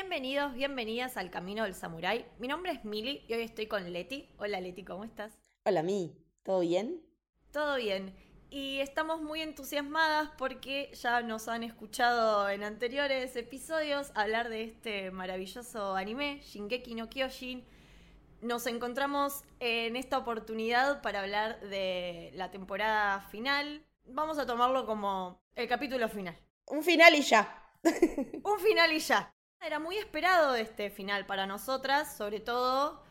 Bienvenidos, bienvenidas al Camino del Samurái. Mi nombre es Mili y hoy estoy con Leti. Hola Leti, ¿cómo estás? Hola Mi, ¿todo bien? Todo bien. Y estamos muy entusiasmadas porque ya nos han escuchado en anteriores episodios hablar de este maravilloso anime, Shingeki no Kyojin. Nos encontramos en esta oportunidad para hablar de la temporada final. Vamos a tomarlo como el capítulo final. Un final y ya. Un final y ya. Era muy esperado este final para nosotras, sobre todo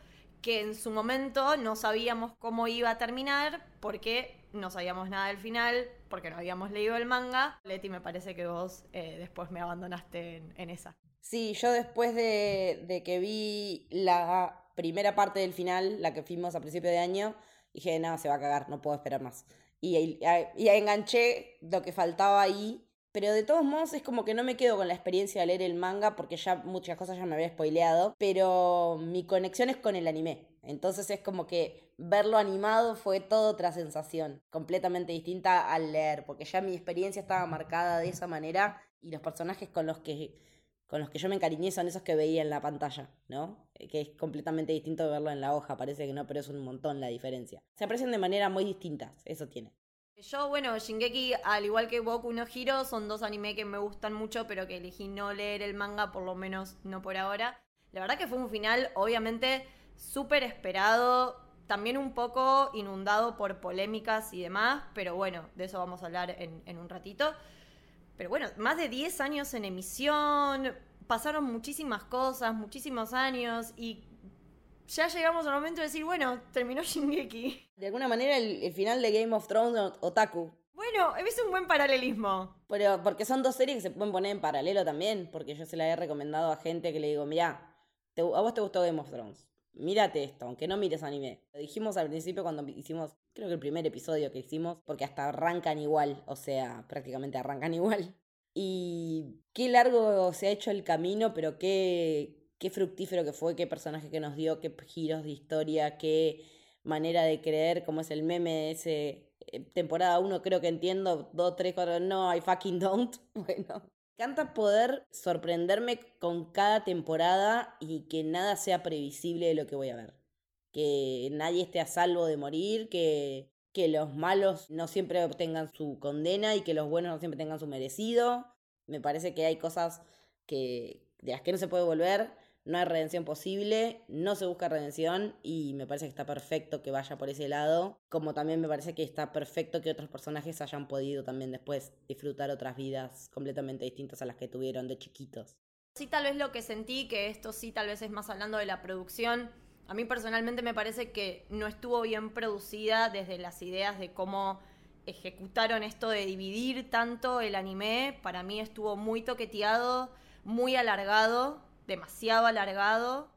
que en su momento no sabíamos cómo iba a terminar porque no sabíamos nada del final, porque no habíamos leído el manga. Leti, me parece que vos eh, después me abandonaste en, esa. Sí, yo después de, que vi la primera parte del final, la que fuimos a principio de año, dije, no, se va a cagar, no puedo esperar más. Y, y, y enganché lo que faltaba ahí pero de todos modos es como que no me quedo con la experiencia de leer el manga porque ya muchas cosas ya me había spoileado. Pero mi conexión es con el anime. Entonces es como que verlo animado fue toda otra sensación, completamente distinta al leer, porque ya mi experiencia estaba marcada de esa manera y los personajes con los que con los que yo me encariñé son esos que veía en la pantalla, ¿no? Que es completamente distinto de verlo en la hoja, parece que no, pero es un montón la diferencia. Se aprecian de manera muy distinta, eso tiene. Yo, bueno, Shingeki, al igual que Boku no Hiro, son dos animes que me gustan mucho, pero que elegí no leer el manga, por lo menos no por ahora. La verdad que fue un final, obviamente, súper esperado, también un poco inundado por polémicas y demás, pero bueno, de eso vamos a hablar en, en un ratito. Pero bueno, más de 10 años en emisión, pasaron muchísimas cosas, muchísimos años, y ya llegamos al momento de decir, bueno, terminó Shingeki. De alguna manera el, final de Game of Thrones Otaku. Bueno, he visto un buen paralelismo. Pero porque son dos series que se pueden poner en paralelo también, porque yo se la he recomendado a gente que le digo, mira, a vos te gustó Game of Thrones. Mírate esto, aunque no mires anime. Lo dijimos al principio cuando hicimos, creo que el primer episodio que hicimos, porque hasta arrancan igual, o sea, prácticamente arrancan igual. Y qué largo se ha hecho el camino, pero qué, qué fructífero que fue, qué personaje que nos dio, qué giros de historia, qué manera de creer, cómo es el meme de ese eh, temporada 1, creo que entiendo, 2, 3, 4, no, I fucking don't. Bueno, encanta poder sorprenderme con cada temporada y que nada sea previsible de lo que voy a ver. Que nadie esté a salvo de morir, que, que los malos no siempre obtengan su condena y que los buenos no siempre tengan su merecido. Me parece que hay cosas que, de las que no se puede volver no hay redención posible, no se busca redención y me parece que está perfecto que vaya por ese lado, como también me parece que está perfecto que otros personajes hayan podido también después disfrutar otras vidas completamente distintas a las que tuvieron de chiquitos. Sí, tal vez lo que sentí, que esto sí tal vez es más hablando de la producción, a mí personalmente me parece que no estuvo bien producida desde las ideas de cómo ejecutaron esto de dividir tanto el anime, para mí estuvo muy toqueteado, muy alargado demasiado alargado.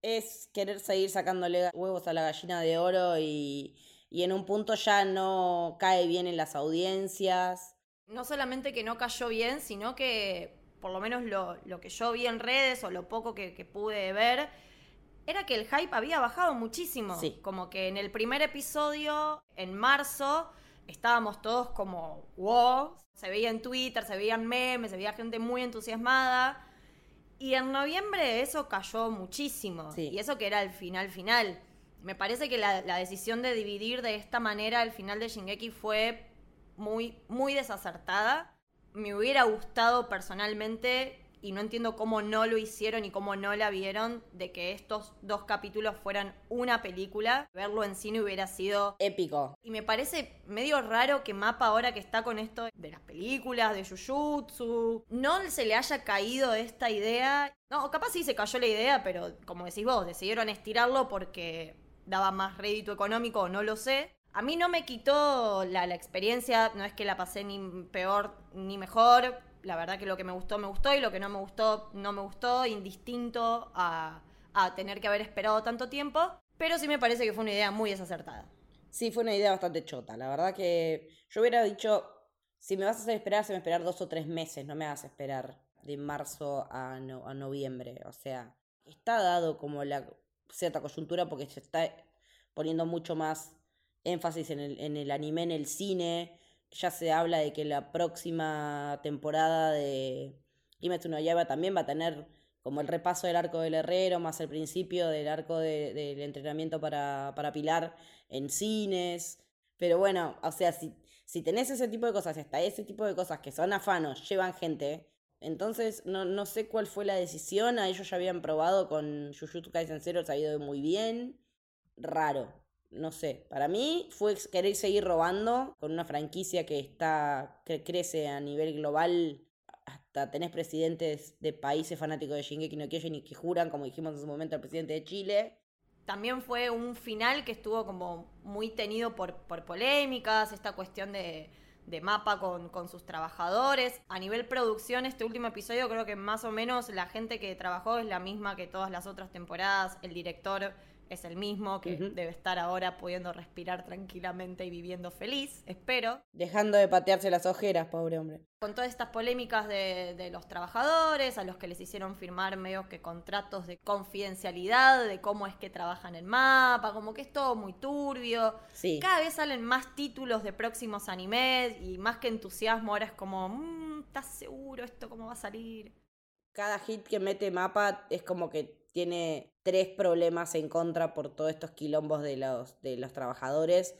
Es querer seguir sacándole huevos a la gallina de oro y, y en un punto ya no cae bien en las audiencias. No solamente que no cayó bien, sino que por lo menos lo, lo que yo vi en redes o lo poco que, que, pude ver, era que el hype había bajado muchísimo. Sí. Como que en el primer episodio, en marzo, estábamos todos como wow. Se veía en Twitter, se veían memes, se veía gente muy entusiasmada. Y en noviembre eso cayó muchísimo. Y eso que era el final final. Me parece que la, la, decisión de dividir de esta manera el final de Shingeki fue muy, muy desacertada. Me hubiera gustado personalmente y no entiendo cómo no lo hicieron y cómo no la vieron de que estos dos capítulos fueran una película. Verlo en cine hubiera sido épico. Y me parece medio raro que Mapa ahora que está con esto de las películas, de Jujutsu, no se le haya caído esta idea. No, capaz sí se cayó la idea, pero como decís vos, decidieron estirarlo porque daba más rédito económico no lo sé. A mí no me quitó la, la experiencia, no es que la pasé ni peor ni mejor la verdad que lo que me gustó, me gustó y lo que no me gustó, no me gustó, indistinto a, tener que haber esperado tanto tiempo. Pero sí me parece que fue una idea muy desacertada. Sí, fue una idea bastante chota. La verdad que yo hubiera dicho, si me vas a hacer esperar, se me esperar dos o tres meses, no me hagas esperar de marzo a, a noviembre. O sea, está dado como la cierta coyuntura porque se está poniendo mucho más énfasis en el, en el anime, en el cine ya se habla de que la próxima temporada de Kimetsu no Yaiba también va a tener como el repaso del arco del herrero, más el principio del arco del entrenamiento para, para Pilar en cines. Pero bueno, o sea, si, si tenés ese tipo de cosas, hasta ese tipo de cosas que son afanos, llevan gente, entonces no, no sé cuál fue la decisión. A ellos ya habían probado con Jujutsu Kaisen Zero, se ha ido muy bien. Raro, no sé. Para mí fue querer seguir robando con una franquicia que está que crece a nivel global hasta tenés presidentes de países fanáticos de Shingeki no Kyojin y que juran, como dijimos en su momento, al presidente de Chile. También fue un final que estuvo como muy tenido por, por polémicas, esta cuestión de, de mapa con, con, sus trabajadores. A nivel producción, este último episodio creo que más o menos la gente que trabajó es la misma que todas las otras temporadas. El director es el mismo, que debe estar ahora pudiendo respirar tranquilamente y viviendo feliz, espero. Dejando de patearse las ojeras, pobre hombre. Con todas estas polémicas de, de, los trabajadores, a los que les hicieron firmar medio que contratos de confidencialidad, de cómo es que trabajan el mapa, como que es todo muy turbio. Sí. Cada vez salen más títulos de próximos animes y más que entusiasmo, ahora es como, mmm, ¿estás seguro esto cómo va a salir? Cada hit que mete mapa es como que tiene tres problemas en contra por todos estos quilombos de los, de los trabajadores,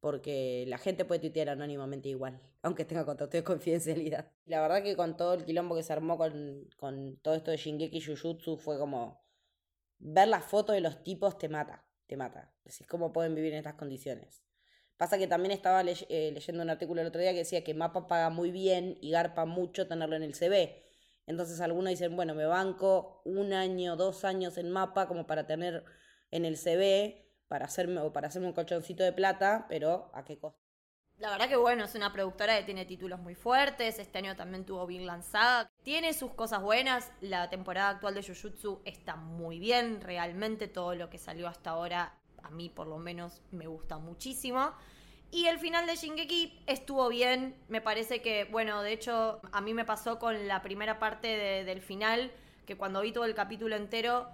porque la gente puede tuitear anónimamente igual, aunque tenga contrato de confidencialidad. La verdad que con todo el quilombo que se armó con, con todo esto de Shingeki Jujutsu fue como ver la foto de los tipos te mata, te mata. Decís cómo pueden vivir en estas condiciones. Pasa que también estaba eh, leyendo un artículo el otro día que decía que Mapa paga muy bien y garpa mucho tenerlo en el CV. Entonces algunos dicen, bueno, me banco un año, dos años en mapa como para tener en el CV, para hacerme, o para hacerme un colchoncito de plata, pero ¿a qué costo? La verdad que bueno, es una productora que tiene títulos muy fuertes, este año también tuvo bien lanzada, tiene sus cosas buenas, la temporada actual de Jujutsu está muy bien, realmente todo lo que salió hasta ahora, a mí por lo menos me gusta muchísimo. Y el final de Shingeki estuvo bien. Me parece que, bueno, de hecho, a mí me pasó con la primera parte del final, que cuando vi todo el capítulo entero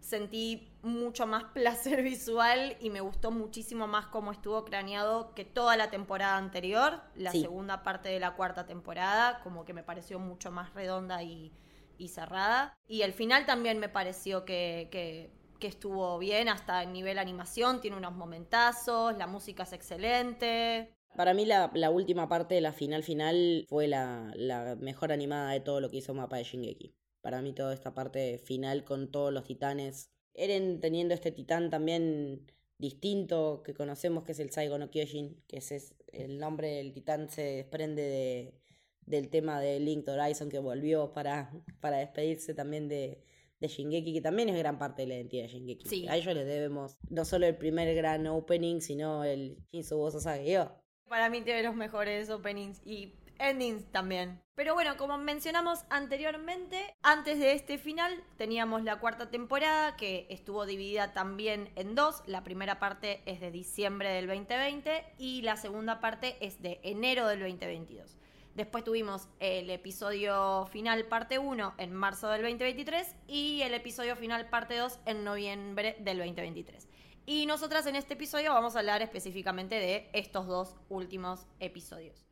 sentí mucho más placer visual y me gustó muchísimo más cómo estuvo craneado que toda la temporada anterior, la segunda parte de la cuarta temporada, como que me pareció mucho más redonda y, y cerrada. Y el final también me pareció que, que que estuvo bien hasta el nivel animación, tiene unos momentazos, la música es excelente. Para mí la, última parte de la final final fue la, mejor animada de todo lo que hizo Mapa de Shingeki. Para mí toda esta parte final con todos los titanes. Eren teniendo este titán también distinto que conocemos que es el Saigo no Kyojin, que es el nombre del titán se desprende de, del tema de Linked Horizon que volvió para, para despedirse también de, de Shingeki, que también es gran parte de la identidad de Shingeki. A ellos les debemos no solo el primer gran opening, sino el Shinsubo Sasage Para mí tiene los mejores openings y endings también. Pero bueno, como mencionamos anteriormente, antes de este final teníamos la cuarta temporada que estuvo dividida también en dos. La primera parte es de diciembre del 2020 y la segunda parte es de enero del 2022. Después tuvimos el episodio final parte 1 en marzo del 2023 y el episodio final parte 2 en noviembre del 2023. Y nosotras en este episodio vamos a hablar específicamente de estos dos últimos episodios.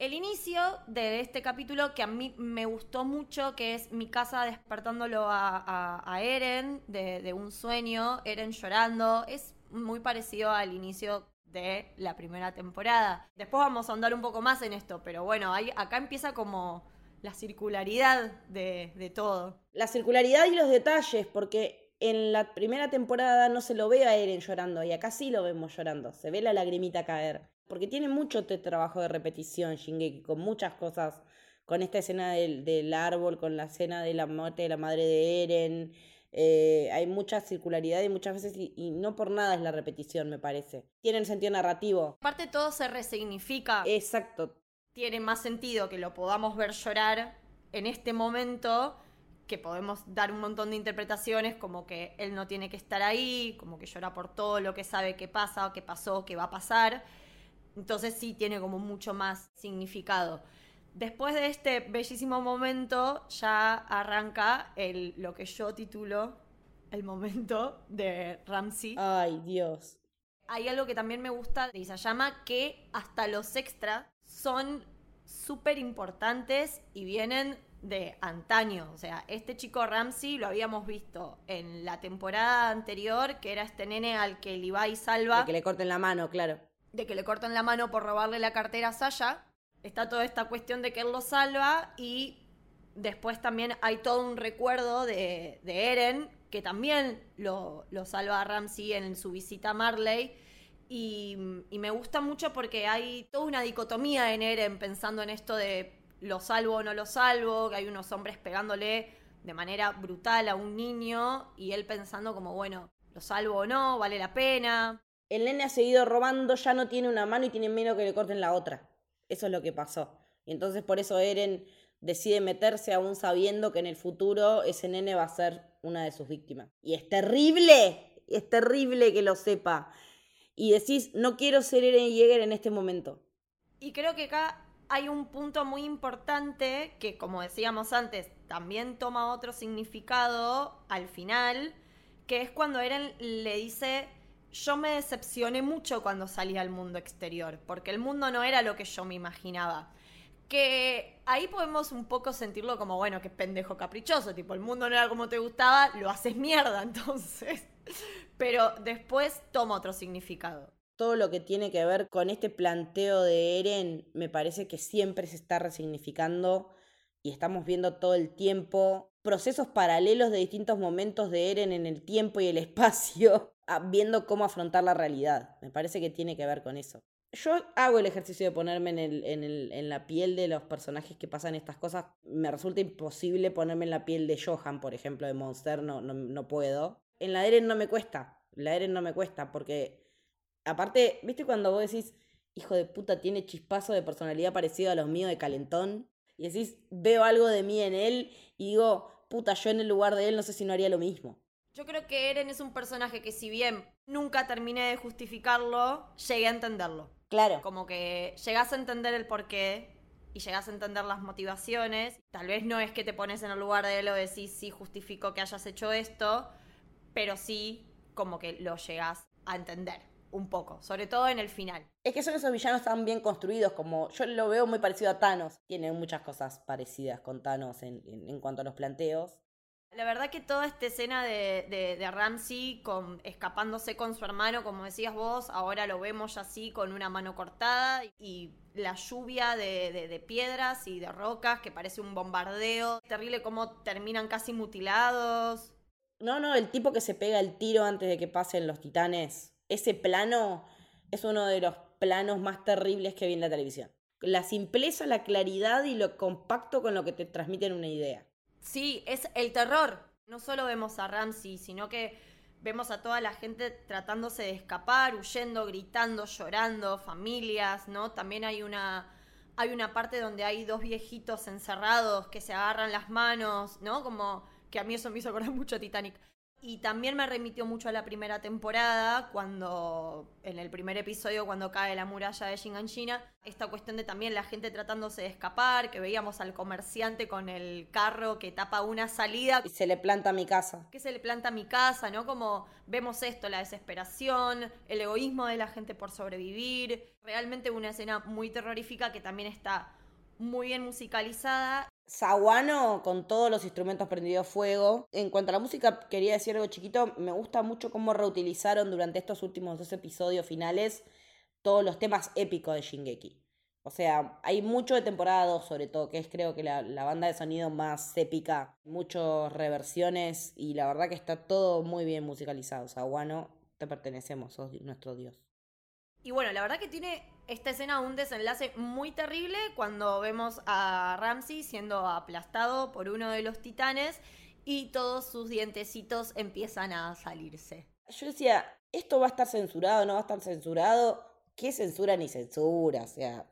El inicio de este capítulo que a mí me gustó mucho, que es mi casa despertándolo a, Eren de, de un sueño, Eren llorando, es muy parecido al inicio de la primera temporada. Después vamos a andar un poco más en esto, pero bueno, acá empieza como la circularidad de, de todo. La circularidad y los detalles, porque en la primera temporada no se lo ve a Eren llorando y acá sí lo vemos llorando, se ve la lagrimita caer. Porque tiene mucho trabajo de repetición Shingeki, con muchas cosas, con esta escena del, del árbol, con la escena de la muerte de la madre de Eren, eh, hay mucha circularidad y muchas veces, y, no por nada es la repetición, me parece. Tienen sentido narrativo. Aparte todo se resignifica. Exacto. Tiene más sentido que lo podamos ver llorar en este momento, que podemos dar un montón de interpretaciones como que él no tiene que estar ahí, como que llora por todo lo que sabe que pasa, que pasó, que va a pasar. Entonces sí tiene como mucho más significado. Después de este bellísimo momento, ya arranca el, lo que yo titulo el momento de Ramsey. Ay, Dios. Hay algo que también me gusta de Isayama, que hasta los extras son súper importantes y vienen de antaño. O sea, este chico Ramsey lo habíamos visto en la temporada anterior, que era este nene al que Levi salva. De que le corten la mano, claro. De que le cortan la mano por robarle la cartera a Sasha. Está toda esta cuestión de que él lo salva y después también hay todo un recuerdo de, Eren, que también lo, lo salva a Ramsey en su visita a Marley. Y, y me gusta mucho porque hay toda una dicotomía en Eren pensando en esto de lo salvo o no lo salvo, que hay unos hombres pegándole de manera brutal a un niño y él pensando como, bueno, lo salvo o no, vale la pena. El nene ha seguido robando, ya no tiene una mano y tiene miedo que le corten la otra. Eso es lo que pasó. Y entonces por eso Eren decide meterse aún sabiendo que en el futuro ese nene va a ser una de sus víctimas. Y es terrible, es terrible que lo sepa. Y decís, no quiero ser Eren Yeager en este momento. Y creo que acá hay un punto muy importante que, como decíamos antes, también toma otro significado al final, que es cuando Eren le dice, yo me decepcioné mucho cuando salí al mundo exterior, porque el mundo no era lo que yo me imaginaba. Que ahí podemos un poco sentirlo como, bueno, que pendejo caprichoso, tipo, el mundo no era como te gustaba, lo haces mierda, entonces. Pero después toma otro significado todo lo que tiene que ver con este planteo de Eren me parece que siempre se está resignificando y estamos viendo todo el tiempo procesos paralelos de distintos momentos de Eren en el tiempo y el espacio, viendo cómo afrontar la realidad. Me parece que tiene que ver con eso. Yo hago el ejercicio de ponerme en, el, en, el, en la piel de los personajes que pasan estas cosas. Me resulta imposible ponerme en la piel de Johan, por ejemplo, de Monster, no, no, no puedo. En la Eren no me cuesta, la Eren no me cuesta porque Aparte, ¿viste cuando vos decís, hijo de puta, tiene chispazo de personalidad parecido a los míos de Calentón? Y decís, veo algo de mí en él y digo, puta, yo en el lugar de él no sé si no haría lo mismo. Yo creo que Eren es un personaje que si bien nunca terminé de justificarlo, llegué a entenderlo. Claro. Como que llegás a entender el porqué y llegás a entender las motivaciones. Tal vez no es que te pones en el lugar de él o decís, sí, justifico que hayas hecho esto, pero sí como que lo llegás a entender un poco, sobre todo en el final. Es que son esos villanos tan bien construidos, como yo lo veo muy parecido a Thanos. Tiene muchas cosas parecidas con Thanos en, en, cuanto a los planteos. La verdad que toda esta escena de, de, de, Ramsey con, escapándose con su hermano, como decías vos, ahora lo vemos así con una mano cortada y la lluvia de, de, piedras y de rocas que parece un bombardeo. Terrible cómo terminan casi mutilados. No, no, el tipo que se pega el tiro antes de que pasen los titanes ese plano es uno de los planos más terribles que vi en la televisión. La simpleza, la claridad y lo compacto con lo que te transmiten una idea. Sí, es el terror. No solo vemos a Ramsey, sino que vemos a toda la gente tratándose de escapar, huyendo, gritando, llorando, familias, ¿no? También hay una hay una parte donde hay dos viejitos encerrados que se agarran las manos, ¿no? Como que a mí eso me hizo acordar mucho a Titanic. Y también me remitió mucho a la primera temporada, cuando en el primer episodio, cuando cae la muralla de Shinganshina, esta cuestión de también la gente tratándose de escapar, que veíamos al comerciante con el carro que tapa una salida. Y se le planta a mi casa. Que se le planta a mi casa, ¿no? Como vemos esto, la desesperación, el egoísmo de la gente por sobrevivir. Realmente una escena muy terrorífica que también está muy bien musicalizada Saguano con todos los instrumentos prendidos fuego. En cuanto a la música, quería decir algo chiquito. Me gusta mucho cómo reutilizaron durante estos últimos dos episodios finales todos los temas épicos de Shingeki. O sea, hay mucho de temporada 2 sobre todo, que es creo que la, la banda de sonido más épica. Muchas reversiones y la verdad que está todo muy bien musicalizado. Saguano, te pertenecemos, sos nuestro dios. Y bueno, la verdad que tiene esta escena un desenlace muy terrible cuando vemos a Ramsey siendo aplastado por uno de los titanes y todos sus dientecitos empiezan a salirse. Yo decía, ¿esto va a estar censurado? ¿No va a estar censurado? ¿Qué censura ni censura? O sea,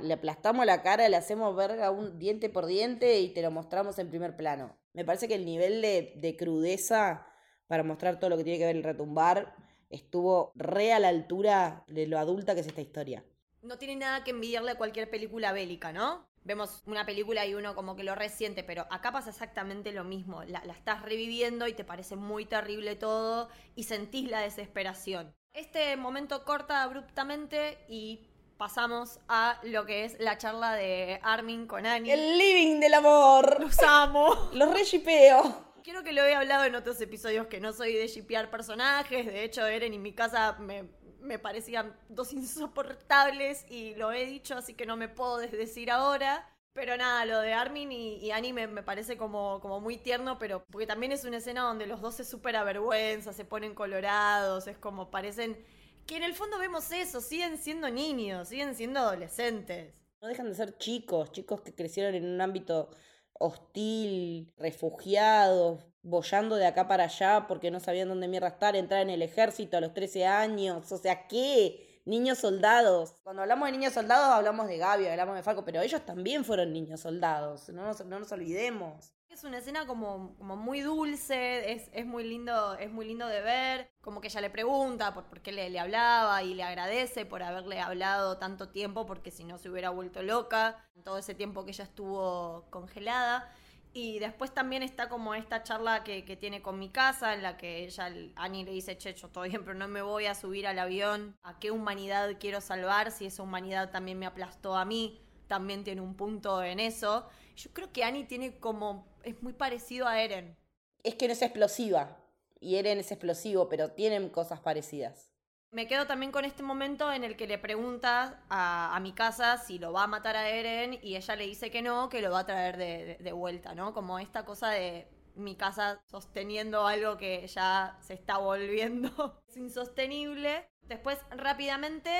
le aplastamos la cara, le hacemos verga un diente por diente y te lo mostramos en primer plano. Me parece que el nivel de, de crudeza para mostrar todo lo que tiene que ver el retumbar estuvo re a la altura de lo adulta que es esta historia. No tiene nada que envidiarle a cualquier película bélica, ¿no? Vemos una película y uno como que lo resiente, pero acá pasa exactamente lo mismo. La, la estás reviviendo y te parece muy terrible todo y sentís la desesperación. Este momento corta abruptamente y pasamos a lo que es la charla de Armin con Annie. El living del amor. Los amo. Los reshipeo. Quiero que lo he hablado en otros episodios que no soy de shipear personajes. De hecho, Eren y mi casa me, me parecían dos insoportables y lo he dicho, así que no me puedo desdecir ahora. Pero nada, lo de Armin y, y Annie me, me parece como, como muy tierno, pero porque también es una escena donde los dos se súper avergüenza, se ponen colorados, es como parecen que en el fondo vemos eso, siguen siendo niños, siguen siendo adolescentes. No dejan de ser chicos, chicos que crecieron en un ámbito hostil, refugiados, bollando de acá para allá porque no sabían dónde mierda estar, entrar en el ejército a los 13 años, o sea, ¿qué? Niños soldados. Cuando hablamos de niños soldados hablamos de Gaby, hablamos de Falco, pero ellos también fueron niños soldados, no nos, no nos olvidemos. Es una escena como, muy dulce, es, muy lindo, es muy lindo de ver, como que ella le pregunta por, qué le, hablaba y le agradece por haberle hablado tanto tiempo, porque si no se hubiera vuelto loca, todo ese tiempo que ella estuvo congelada. Y después también está como esta charla que, que, tiene con mi casa, en la que ella, Annie le dice, che, yo todo bien, pero no me voy a subir al avión. ¿A qué humanidad quiero salvar si esa humanidad también me aplastó a mí? También tiene un punto en eso. Yo creo que Annie tiene como, es muy parecido a Eren. Es que no es explosiva, y Eren es explosivo, pero tienen cosas parecidas. Me quedo también con este momento en el que le pregunta a, a, mi casa si lo va a matar a Eren y ella le dice que no, que lo va a traer de, de, de, vuelta, ¿no? Como esta cosa de mi casa sosteniendo algo que ya se está volviendo es insostenible. Después, rápidamente,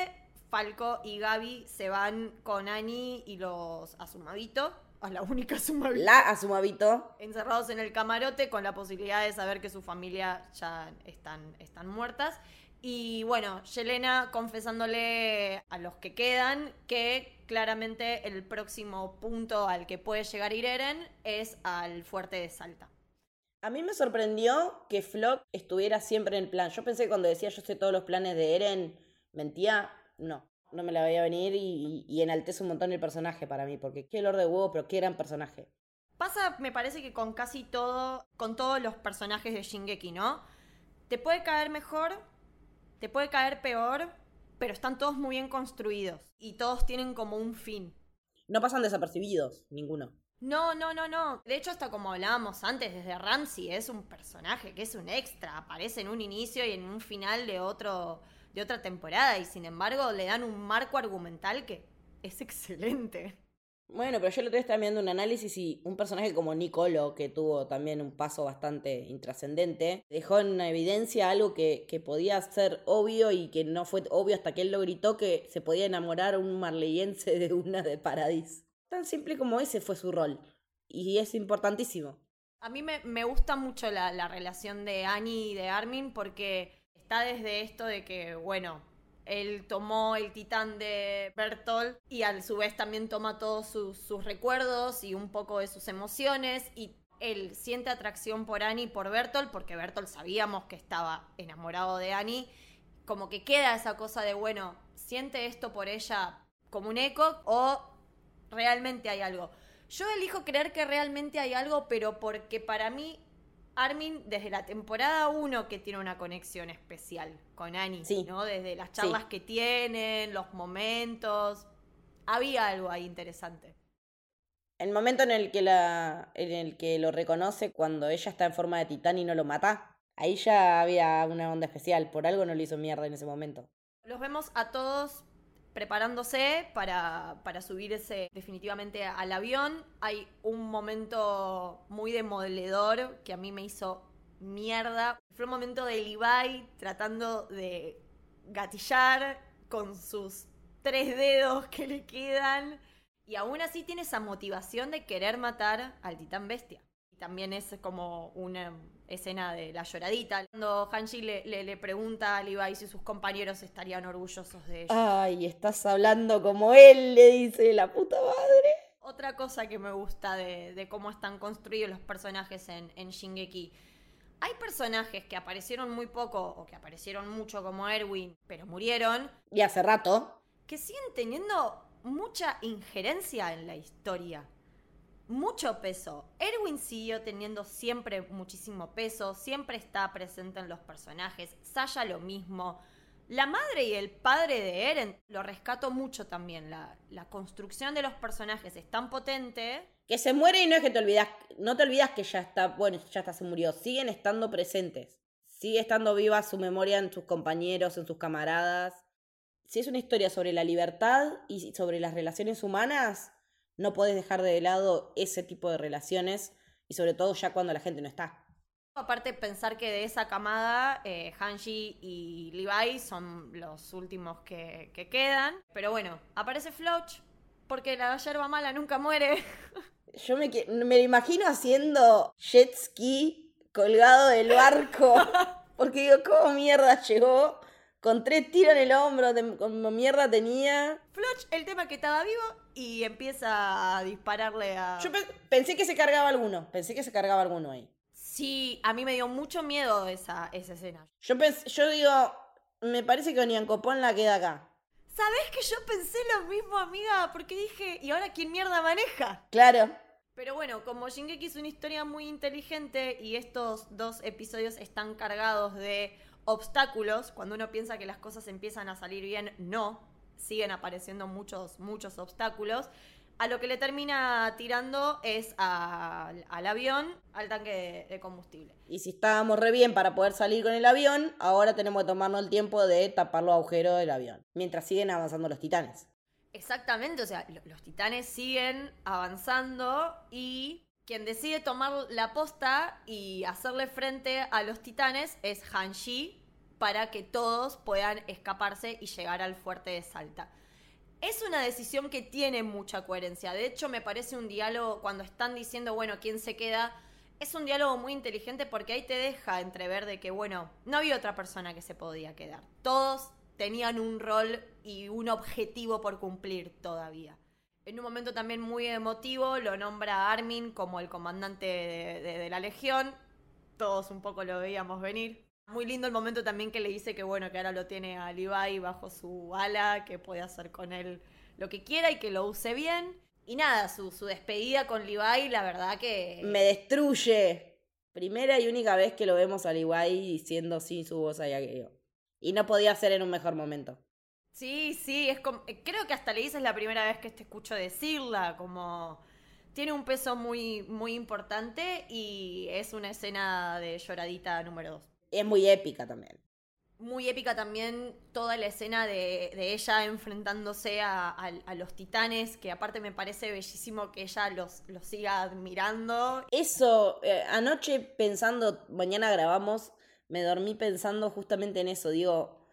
Falco y Gaby se van con Annie y los Asumabito a la única Asumabito. La Asumabito. Encerrados en el camarote con la posibilidad de saber que su familia ya están, están muertas. Y bueno, Yelena confesándole a los que quedan que claramente el próximo punto al que puede llegar Ireren es al fuerte de Salta. A mí me sorprendió que Flock estuviera siempre en el plan. Yo pensé que cuando decía yo sé todos los planes de Eren, mentía. No, no me la veía venir y, y enaltece un montón el personaje para mí, porque qué olor de huevo, pero qué gran personaje. Pasa, me parece que con casi todo, con todos los personajes de Shingeki, ¿no? Te puede caer mejor, te puede caer peor, pero están todos muy bien construidos y todos tienen como un fin. No pasan desapercibidos, ninguno. No, no, no, no. De hecho, hasta como hablábamos antes, desde Ramsey es un personaje que es un extra. Aparece en un inicio y en un final de otro de otra temporada y sin embargo le dan un marco argumental que es excelente. Bueno, pero yo día estaba viendo un análisis y un personaje como Nicolo, que tuvo también un paso bastante intrascendente, dejó en evidencia algo que, que, podía ser obvio y que no fue obvio hasta que él lo gritó, que se podía enamorar un marleyense de una de Paradis. Tan simple como ese fue su rol. Y es importantísimo. A mí me, me gusta mucho la, la relación de Annie y de Armin porque desde esto de que, bueno, él tomó el titán de Bertolt y a su vez también toma todos sus, sus, recuerdos y un poco de sus emociones y él siente atracción por Annie por Bertolt porque Bertolt sabíamos que estaba enamorado de Annie. Como que queda esa cosa de bueno siente esto por ella como un eco o realmente hay algo. Yo elijo creer que realmente hay algo pero porque para mí Armin, desde la temporada 1 que tiene una conexión especial con Annie, sí. ¿no? Desde las charlas sí. que tienen, los momentos. Había algo ahí interesante. El momento en el que la. en el que lo reconoce cuando ella está en forma de titán y no lo mata. Ahí ya había una onda especial. Por algo no le hizo mierda en ese momento. Los vemos a todos preparándose para, para, subirse definitivamente al avión. Hay un momento muy demoledor que a mí me hizo mierda. Fue un momento de Levi tratando de gatillar con sus tres dedos que le quedan. Y aún así tiene esa motivación de querer matar al titán bestia. También es como una escena de la lloradita. Cuando Hanji le, le, le, pregunta a Levi si sus compañeros estarían orgullosos de ella. Ay, estás hablando como él, le dice la puta madre. Otra cosa que me gusta de, de cómo están construidos los personajes en, en, Shingeki. Hay personajes que aparecieron muy poco o que aparecieron mucho como Erwin, pero murieron. Y hace rato. Que siguen teniendo mucha injerencia en la historia mucho peso. Erwin siguió teniendo siempre muchísimo peso, siempre está presente en los personajes. Saya lo mismo. La madre y el padre de Eren lo rescato mucho también. La, construcción de los personajes es tan potente. Que se muere y no es que te olvidas, no te olvidas que ya está, bueno, ya está, se murió. Siguen estando presentes. Sigue estando viva su memoria en sus compañeros, en sus camaradas. Si es una historia sobre la libertad y sobre las relaciones humanas, no podés dejar de lado ese tipo de relaciones y sobre todo ya cuando la gente no está. Aparte pensar que de esa camada, eh, Hanji y Levi son los últimos que, que quedan. Pero bueno, aparece Floch, porque la yerba mala nunca muere. Yo me, me lo imagino haciendo jet ski colgado del barco. Porque digo, ¿cómo mierda llegó? Con tres tiros en el hombro, como mierda tenía. Floch, el tema que estaba vivo, y empieza a dispararle a... Yo pe- pensé que se cargaba alguno, pensé que se cargaba alguno ahí. Sí, a mí me dio mucho miedo esa, esa escena. Yo, pens- yo digo, me parece que Oniancopón la queda acá. ¿Sabés que yo pensé lo mismo, amiga? Porque dije, ¿y ahora quién mierda maneja? Claro. Pero bueno, como Shingeki es una historia muy inteligente y estos dos episodios están cargados de obstáculos, cuando uno piensa que las cosas empiezan a salir bien, no, siguen apareciendo muchos, muchos obstáculos. A lo que le termina tirando es a- al avión, al tanque de, de combustible. Y si estábamos re bien para poder salir con el avión, ahora tenemos que tomarnos el tiempo de tapar los agujeros del avión. Mientras siguen avanzando los titanes. Exactamente, o sea, lo- los titanes siguen avanzando y quien decide tomar la posta y hacerle frente a los titanes es Hanshi para que todos puedan escaparse y llegar al fuerte de Salta. Es una decisión que tiene mucha coherencia. De hecho, me parece un diálogo cuando están diciendo, bueno, quién se queda. Es un diálogo muy inteligente porque ahí te deja entrever de que, bueno, no había otra persona que se podía quedar. Todos tenían un rol y un objetivo por cumplir todavía. En un momento también muy emotivo lo nombra Armin como el comandante de- de la legión. Todos un poco lo veíamos venir. Muy lindo el momento también que le dice que bueno, que ahora lo tiene a Levi bajo su ala, que puede hacer con él lo que quiera y que lo use bien. Y nada, su, su despedida con Levi, la verdad que... Me destruye. Primera y única vez que lo vemos al Iguay diciendo sin su voz a aquello. Y no podía ser en un mejor momento. Sí, sí, es como, eh, creo que hasta le dices la primera vez que te escucho decirla, como tiene un peso muy, muy importante y es una escena de lloradita número dos. Es muy épica también. Muy épica también toda la escena de, de ella enfrentándose a, a- a los titanes, que aparte me parece bellísimo que ella los, los siga admirando. Eso, eh, anoche pensando, mañana grabamos, me dormí pensando justamente en eso. Digo,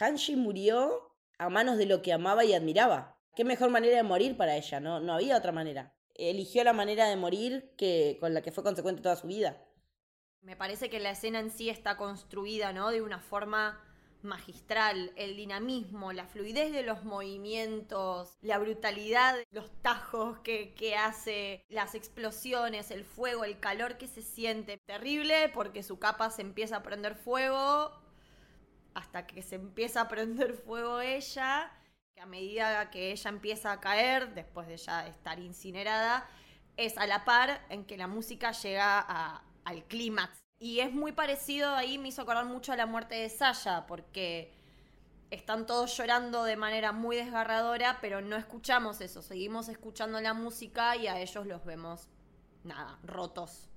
Hanshi murió a manos de lo que amaba y admiraba. Qué mejor manera de morir para ella, no, no había otra manera. Eligió la manera de morir que con la que fue consecuente toda su vida. Me parece que la escena en sí está construida, ¿no? De una forma magistral. El dinamismo, la fluidez de los movimientos, la brutalidad, los tajos que, que hace, las explosiones, el fuego, el calor que se siente. Terrible porque su capa se empieza a prender fuego hasta que se empieza a prender fuego ella. Que a medida que ella empieza a caer, después de ya estar incinerada, es a la par en que la música llega a- al clímax. Y es muy parecido, ahí me hizo acordar mucho a la muerte de Saya, porque están todos llorando de manera muy desgarradora, pero no escuchamos eso, seguimos escuchando la música y a ellos los vemos, nada, rotos.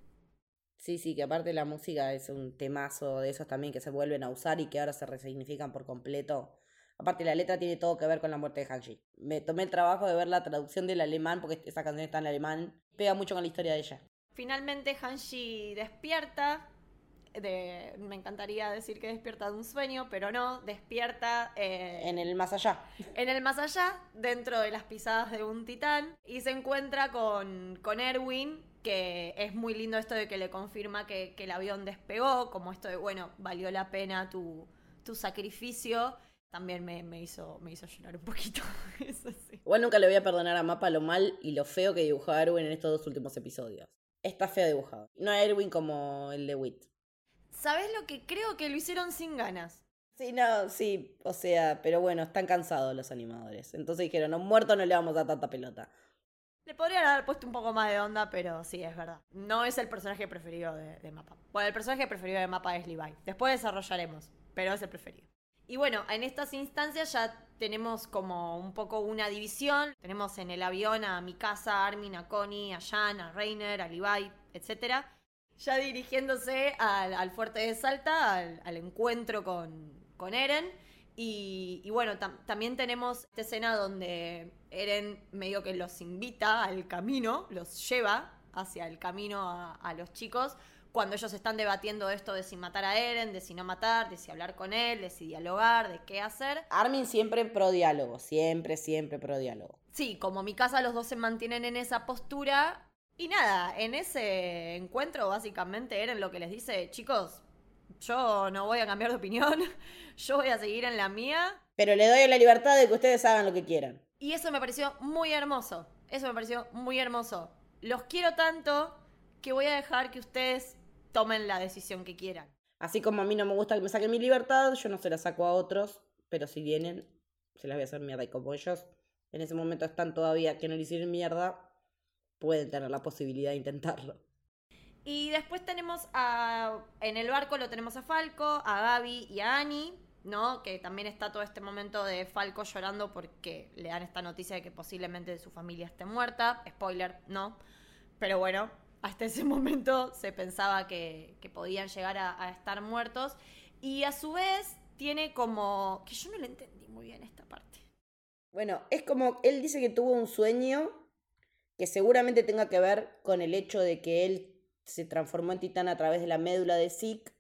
Sí, sí, que aparte la música es un temazo de esos también que se vuelven a usar y que ahora se resignifican por completo. Aparte la letra tiene todo que ver con la muerte de Hanji. Me tomé el trabajo de ver la traducción del alemán porque esa canción está en alemán. Pega mucho con la historia de ella. Finalmente Hanshi despierta, de, me encantaría decir que despierta de un sueño, pero no, despierta eh, En el más allá. en el más allá, dentro de las pisadas de un titán, y se encuentra con, con Erwin, que es muy lindo esto de que le confirma que, que el avión despegó, como esto de, bueno, valió la pena tu, tu sacrificio, también me, me hizo, me hizo llorar un poquito, eso sí. Igual nunca le voy a perdonar a Mapa lo mal y lo feo que dibujó Erwin en estos dos últimos episodios. Está feo dibujado. No a Erwin como el de Wit. ¿Sabes lo que creo que lo hicieron sin ganas? Sí, no, sí, o sea, pero bueno, están cansados los animadores. Entonces dijeron, no, muerto no le vamos a dar tanta pelota. Le podrían haber puesto un poco más de onda, pero sí, es verdad. No es el personaje preferido de, de Mapa. Bueno, el personaje preferido de Mapa es Levi. Después desarrollaremos, pero es el preferido. Y bueno, en estas instancias ya tenemos como un poco una división. Tenemos en el avión a Mikasa, Armin, a Connie, a Jan, a Reiner, a Levi, etc. Ya dirigiéndose al, fuerte de Salta, al, encuentro con, con Eren. Y, bueno, también tenemos esta escena donde Eren medio que los invita al camino, los lleva hacia el camino a, a los chicos cuando ellos están debatiendo esto de si matar a Eren, de si no matar, de si hablar con él, de si dialogar, de qué hacer. Armin siempre pro diálogo, siempre, siempre pro diálogo. Sí, como mi casa los dos se mantienen en esa postura. Y nada, en ese encuentro básicamente Eren lo que les dice, chicos, yo no voy a cambiar de opinión, yo voy a seguir en la mía. Pero le doy la libertad de que ustedes hagan lo que quieran. Y eso me pareció muy hermoso, eso me pareció muy hermoso. Los quiero tanto que voy a dejar que ustedes tomen la decisión que quieran. Así como a mí no me gusta que me saquen mi libertad, yo no se la saco a otros, pero si vienen, se las voy a hacer mierda. Y como ellos en ese momento están todavía que no le hicieron mierda, pueden tener la posibilidad de intentarlo. Y después tenemos a. En el barco lo tenemos a Falco, a Gaby y a Annie, ¿no? Que también está todo este momento de Falco llorando porque le dan esta noticia de que posiblemente su familia esté muerta. Spoiler, no. Pero bueno, hasta ese momento se pensaba que, podían llegar a, estar muertos. Y a su vez tiene como... que yo no le entendí muy bien esta parte. Bueno, es como él dice que tuvo un sueño que seguramente tenga que ver con el hecho de que él se transformó en titán a través de la médula de Zeke.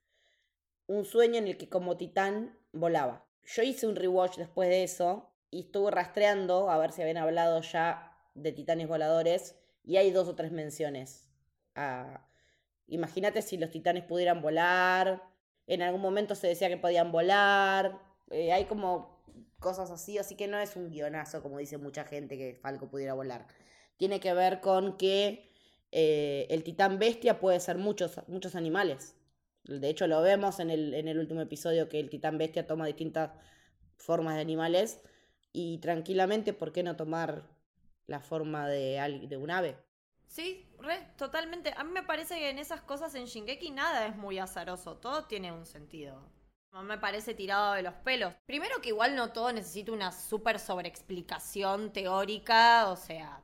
Un sueño en el que como titán volaba. Yo hice un rewatch después de eso y estuve rastreando a ver si habían hablado ya de titanes voladores y hay dos o tres menciones Imagínate si los titanes pudieran volar, en algún momento se decía que podían volar, eh, hay como cosas así, así que no es un guionazo como dice mucha gente que Falco pudiera volar. Tiene que ver con que eh, el titán bestia puede ser muchos, muchos animales. De hecho, lo vemos en el, en el último episodio que el titán bestia toma distintas formas de animales y tranquilamente, ¿por qué no tomar la forma de, de un ave? Sí, re, totalmente. A mí me parece que en esas cosas en Shingeki nada es muy azaroso, todo tiene un sentido. No me parece tirado de los pelos. Primero que igual no todo necesita una súper sobreexplicación teórica, o sea,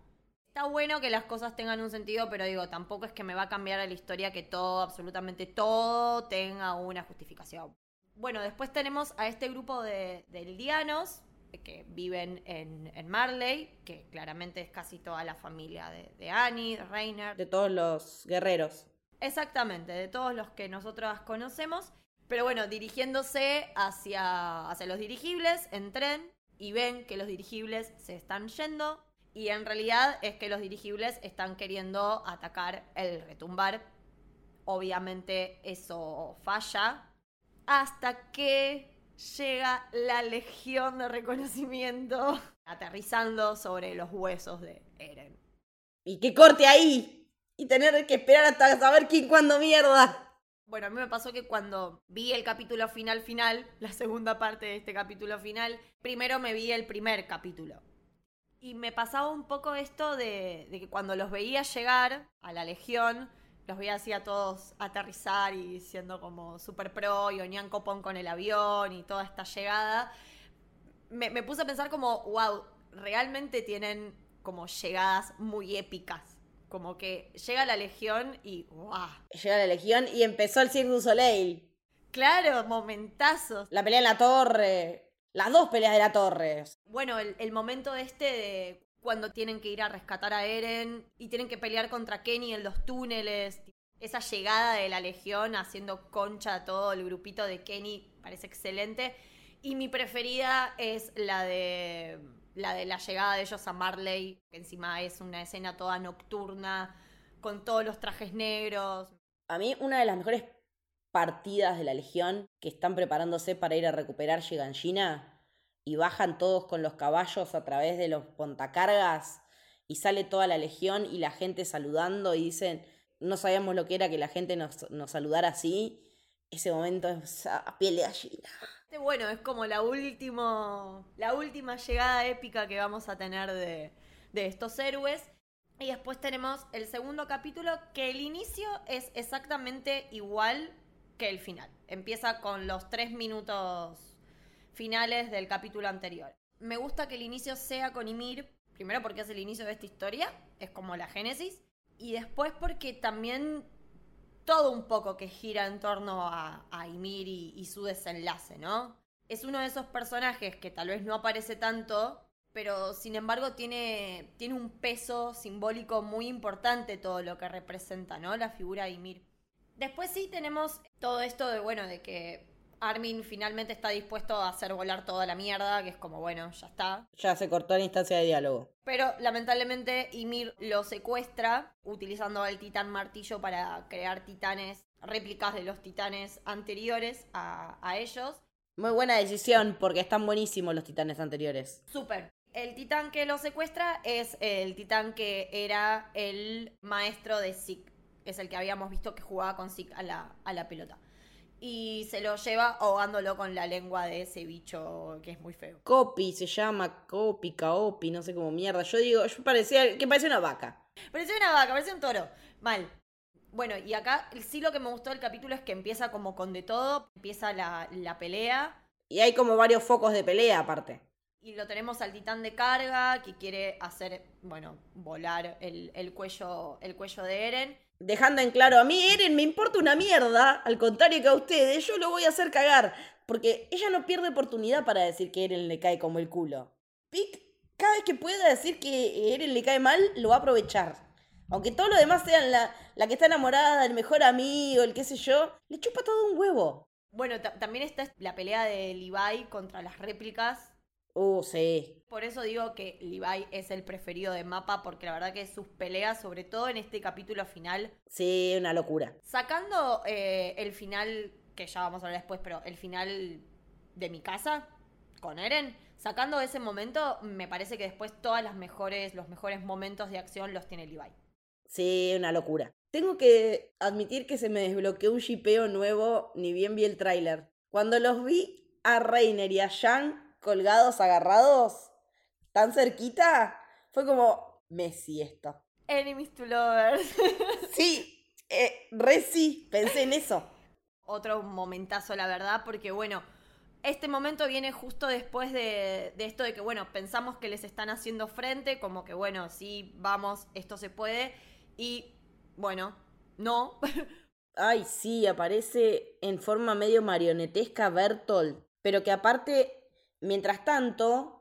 está bueno que las cosas tengan un sentido, pero digo, tampoco es que me va a cambiar la historia que todo, absolutamente todo, tenga una justificación. Bueno, después tenemos a este grupo de, de Lidianos, que viven en, Marley, que claramente es casi toda la familia de, Annie, de Reiner. De todos los guerreros. Exactamente, de todos los que nosotros conocemos. Pero bueno, dirigiéndose hacia, hacia los dirigibles en tren y ven que los dirigibles se están yendo y en realidad es que los dirigibles están queriendo atacar el retumbar. Obviamente eso falla hasta que llega la legión de reconocimiento aterrizando sobre los huesos de Eren. Y que corte ahí y tener que esperar hasta saber quién cuándo mierda. Bueno, a mí me pasó que cuando vi el capítulo final final, la segunda parte de este capítulo final, primero me vi el primer capítulo. Y me pasaba un poco esto de, de que cuando los veía llegar a la legión, los veía así a todos aterrizar y siendo como super pro y Oñan Copón con el avión y toda esta llegada, me, puse a pensar como, wow, realmente tienen como llegadas muy épicas. Como que llega la Legión y wow. Llega la Legión y empezó el Cirque du Soleil. Claro, momentazos. La pelea en la torre. Las dos peleas de la torre. Bueno, el, el momento este de cuando tienen que ir a rescatar a Eren y tienen que pelear contra Kenny en los túneles. Esa llegada de la Legión haciendo concha a todo el grupito de Kenny parece excelente. Y mi preferida es la de la llegada de ellos a Marley, que encima es una escena toda nocturna, con todos los trajes negros. A mí una de las mejores partidas de la Legión que están preparándose para ir a recuperar Shiganshina y bajan todos con los caballos a través de los pontacargas y sale toda la legión y la gente saludando y dicen, no sabíamos lo que era que la gente nos, nos saludara así. Ese momento es a piel de gallina. Bueno, es como la, último, la última llegada épica que vamos a tener de, de estos héroes. Y después tenemos el segundo capítulo, que el inicio es exactamente igual que el final. Empieza con los tres minutos finales del capítulo anterior. Me gusta que el inicio sea con Ymir, primero porque es el inicio de esta historia, es como la génesis, y después porque también todo un poco que gira en torno a, a Ymir y, su desenlace, ¿no? Es uno de esos personajes que tal vez no aparece tanto, pero sin embargo tiene, tiene un peso simbólico muy importante todo lo que representa, ¿no? La figura de Ymir. Después sí tenemos todo esto de, bueno, de que Armin finalmente está dispuesto a hacer volar toda la mierda, que es como, bueno, ya está. Ya se cortó la instancia de diálogo. Pero lamentablemente Ymir lo secuestra utilizando el titán martillo para crear titanes, réplicas de los titanes anteriores a, a ellos. Muy buena decisión, porque están buenísimos los titanes anteriores. Súper. El titán que lo secuestra es el titán que era el maestro de Zeke. Es el que habíamos visto que jugaba con Zeke a la, a la pelota. Y se lo lleva ahogándolo con la lengua de ese bicho que es muy feo. Copi se llama, Copi, Caopi, no sé cómo mierda. Yo digo, yo parecía que parece una vaca. Parecía una vaca, parecía un toro. Mal. Bueno, y acá sí lo que me gustó del capítulo es que empieza como con de todo. Empieza la, la pelea. Y hay como varios focos de pelea aparte. Y lo tenemos al titán de carga que quiere hacer, bueno, volar el, el cuello, el cuello de Eren. Dejando en claro, a mí Eren me importa una mierda, al contrario que a ustedes, yo lo voy a hacer cagar. Porque ella no pierde oportunidad para decir que Eren le cae como el culo. Pic, cada vez que pueda decir que Eren le cae mal, lo va a aprovechar. Aunque todo lo demás sean la, la que está enamorada, el mejor amigo, el qué sé yo, le chupa todo un huevo. Bueno, ta- también está la pelea de Levi contra las réplicas. Uh, sí. Por eso digo que Levi es el preferido de Mapa, porque la verdad que sus peleas, sobre todo en este capítulo final, Sí, una locura. sacando eh, el final, que ya vamos a hablar después, pero el final de mi casa con Eren, sacando ese momento, me parece que después todas las mejores, los mejores momentos de acción los tiene Levi. Sí, una locura. Tengo que admitir que se me desbloqueó un shipeo nuevo, ni bien vi el tráiler. Cuando los vi a Reiner y a Jan colgados, agarrados, tan cerquita, fue como, Messi esto. Enemies to lovers. Sí, eh, re sí, pensé en eso. Otro momentazo, la verdad, porque bueno, este momento viene justo después de, de esto de que, bueno, pensamos que les están haciendo frente, como que, bueno, sí, vamos, esto se puede, y bueno, no. Ay, sí, aparece en forma medio marionetesca Bertolt, pero que aparte, mientras tanto,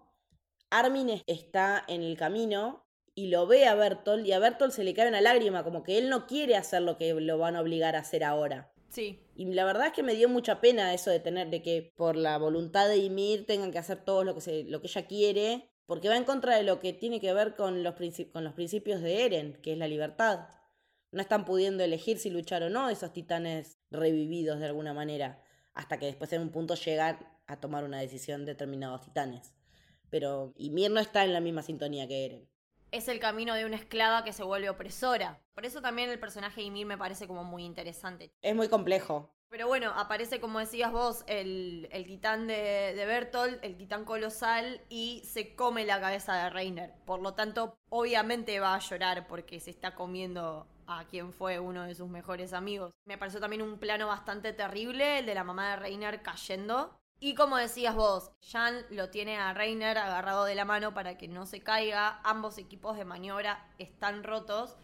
Armin es- está en el camino y lo ve a Bertolt y a Bertolt se le cae una lágrima, como que él no quiere hacer lo que lo van a obligar a hacer ahora. sí, Y la verdad es que me dio mucha pena eso de tener, de que por la voluntad de Ymir tengan que hacer todo lo que, se, lo que ella quiere, porque va en contra de lo que tiene que ver con los, con los principios de Eren, que es la libertad. No están pudiendo elegir si luchar o no esos titanes revividos de alguna manera, hasta que después en un punto llegan a tomar una decisión determinados titanes. Pero Ymir no está en la misma sintonía que Eren. es el camino de una esclava que se vuelve opresora. Por eso también el personaje de Ymir me parece como muy interesante. Es muy complejo. Pero bueno, aparece, como decías vos, el, el titán de, de Bertolt, el titán colosal, y se come la cabeza de Reiner. Por lo tanto, obviamente va a llorar porque se está comiendo a quien fue uno de sus mejores amigos. Me pareció también un plano bastante terrible, el de la mamá de Reiner cayendo. Y como decías vos, Jan lo tiene a Reiner agarrado de la mano para que no se caiga. Ambos equipos de maniobra están rotos.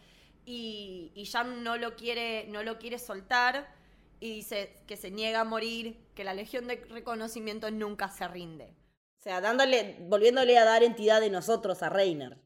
Y, y Jan no lo quiere, no lo quiere soltar y dice que se niega a morir, que la Legión de Reconocimiento nunca se rinde. O sea, dándole, volviéndole a dar entidad de nosotros a Reiner.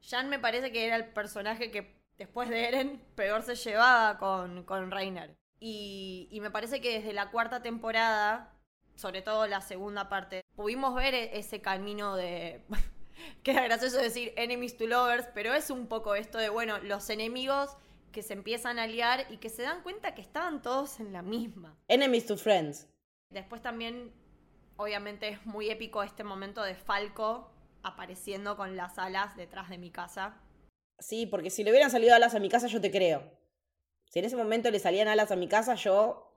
Jan me parece que era el personaje que después de Eren peor se llevaba con, con Reiner. Y, y me parece que desde la cuarta temporada, sobre todo la segunda parte, pudimos ver e- ese camino de... Queda gracioso decir enemies to lovers, pero es un poco esto de, bueno, los enemigos que se empiezan a aliar y que se dan cuenta que estaban todos en la misma. Enemies to friends. Después también, obviamente, es muy épico este momento de Falco apareciendo con las alas detrás de mi casa. Sí, porque si le hubieran salido alas a mi casa, yo te creo. Si en ese momento le salían alas a mi casa, yo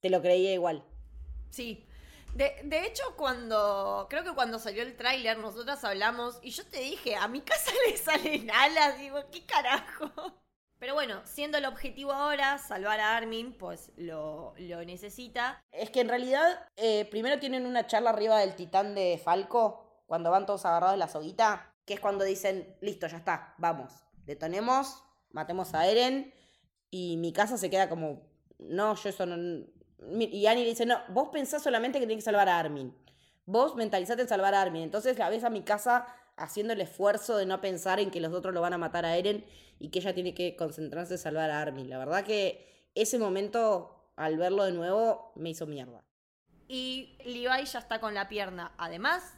te lo creía igual. Sí. De, de hecho, cuando. Creo que cuando salió el tráiler, nosotras hablamos y yo te dije, a mi casa le salen alas. Digo, ¿qué carajo? Pero bueno, siendo el objetivo ahora salvar a Armin, pues lo, lo necesita. Es que en realidad, eh, primero tienen una charla arriba del titán de Falco, cuando van todos agarrados de la soguita, que es cuando dicen, listo, ya está, vamos, detonemos, matemos a Eren, y mi casa se queda como, no, yo eso no... Y Annie le dice, no, vos pensás solamente que tiene que salvar a Armin. Vos mentalizate en salvar a Armin. Entonces la ves a mi casa haciendo el esfuerzo de no pensar en que los otros lo van a matar a Eren y que ella tiene que concentrarse en salvar a Armin. La verdad que ese momento, al verlo de nuevo, me hizo mierda. Y Levi ya está con la pierna, además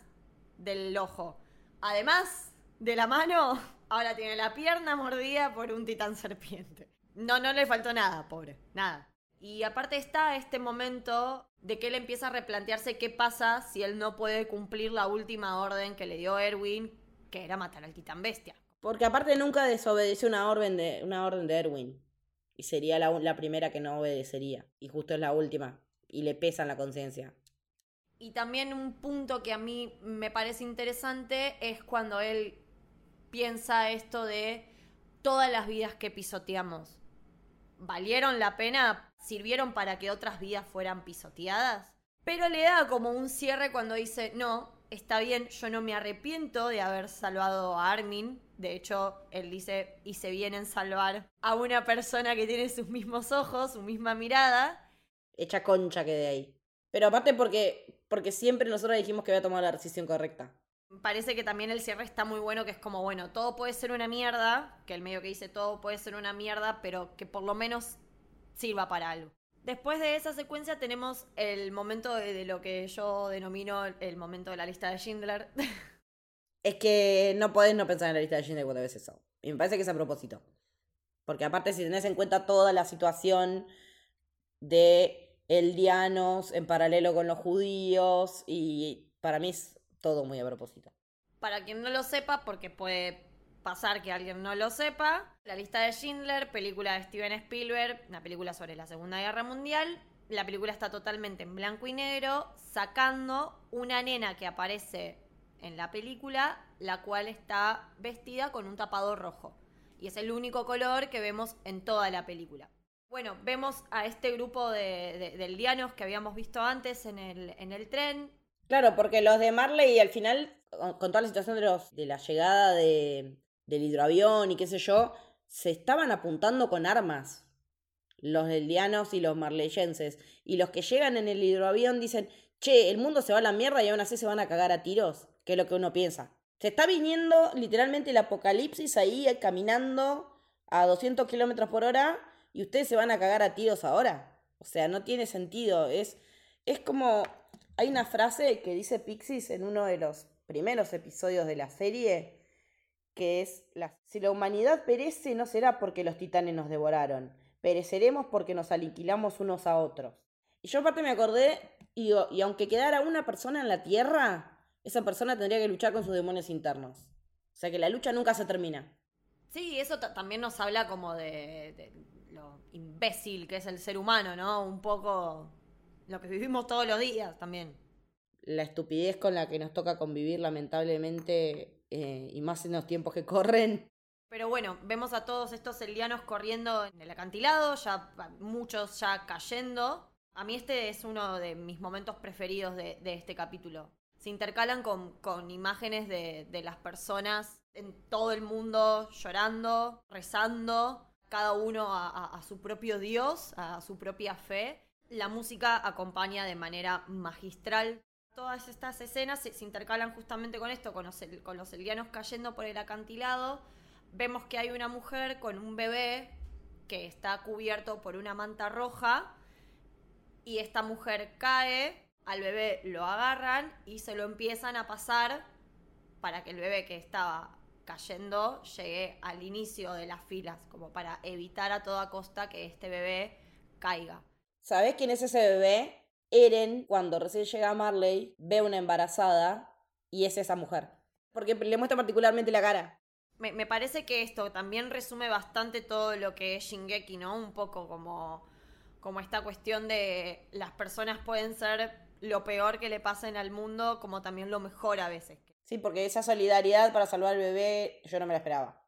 del ojo, además de la mano, ahora tiene la pierna mordida por un titán serpiente. No, no le faltó nada, pobre, nada. Y aparte está este momento de que él empieza a replantearse qué pasa si él no puede cumplir la última orden que le dio Erwin, que era matar al titán bestia. Porque aparte nunca desobedeció una orden de, una orden de Erwin. Y sería la, la primera que no obedecería. Y justo es la última. Y le pesa en la conciencia. Y también un punto que a mí me parece interesante es cuando él piensa esto de todas las vidas que pisoteamos. ¿Valieron la pena sirvieron para que otras vidas fueran pisoteadas. Pero le da como un cierre cuando dice, no, está bien, yo no me arrepiento de haber salvado a Armin. De hecho, él dice, hice bien en salvar a una persona que tiene sus mismos ojos, su misma mirada. Echa concha que de ahí. Pero aparte porque, porque siempre nosotros dijimos que había tomado la decisión correcta. Parece que también el cierre está muy bueno, que es como, bueno, todo puede ser una mierda, que el medio que dice todo puede ser una mierda, pero que por lo menos sirva para algo. Después de esa secuencia tenemos el momento de, lo que yo denomino el momento de la lista de Schindler. Es que no podés no pensar en la lista de Schindler cuando ves eso. Y me parece que es a propósito. Porque aparte si tenés en cuenta toda la situación de eldianos en paralelo con los judíos y para mí es todo muy a propósito. Para quien no lo sepa, porque puede pasar que alguien no lo sepa. La lista de Schindler, película de Steven Spielberg, una película sobre la Segunda Guerra Mundial. La película está totalmente en blanco y negro, sacando una nena que aparece en la película, la cual está vestida con un tapado rojo. Y es el único color que vemos en toda la película. Bueno, vemos a este grupo de, de, que habíamos visto antes en el, en el tren. Claro, porque los de Marley al final, con, toda la situación de, los, de la llegada de, del hidroavión y qué sé yo, se estaban apuntando con armas. Los deldianos y los marleyenses. Y los que llegan en el hidroavión dicen, che, el mundo se va a la mierda y aún así se van a cagar a tiros. Que es lo que uno piensa. Se está viniendo literalmente el apocalipsis ahí eh, caminando a 200 kilómetros por hora y ustedes se van a cagar a tiros ahora. O sea, no tiene sentido. Es, es como. Hay una frase que dice Pixis en uno de los primeros episodios de la serie que es la, si la humanidad perece no será porque los titanes nos devoraron, pereceremos porque nos aniquilamos unos a otros. Y yo aparte me acordé, y, y aunque quedara una persona en la Tierra, esa persona tendría que luchar con sus demonios internos. O sea que la lucha nunca se termina. Sí, eso también nos habla como de, de, lo imbécil que es el ser humano, ¿no? Un poco lo que vivimos todos los días también. La estupidez con la que nos toca convivir lamentablemente eh, y más en los tiempos que corren. Pero bueno, vemos a todos estos elianos corriendo en el acantilado, ya muchos ya cayendo. A mí este es uno de mis momentos preferidos de, este capítulo. Se intercalan con, imágenes de, las personas en todo el mundo llorando, rezando, cada uno a, su propio Dios, a su propia fe. La música acompaña de manera magistral Todas estas escenas se, intercalan justamente con esto, con los, con cayendo por el acantilado. Vemos que hay una mujer con un bebé que está cubierto por una manta roja y esta mujer cae, al bebé lo agarran y se lo empiezan a pasar para que el bebé que estaba cayendo llegue al inicio de las filas, como para evitar a toda costa que este bebé caiga. ¿Sabes quién es ese bebé? Eren, cuando recién llega a Marley, ve una embarazada y es esa mujer. Porque le muestra particularmente la cara. Me, parece que esto también resume bastante todo lo que es Shingeki, ¿no? Un poco como, como esta cuestión de las personas pueden ser lo peor que le pasen al mundo, como también lo mejor a veces. Sí, porque esa solidaridad para salvar al bebé yo no me la esperaba.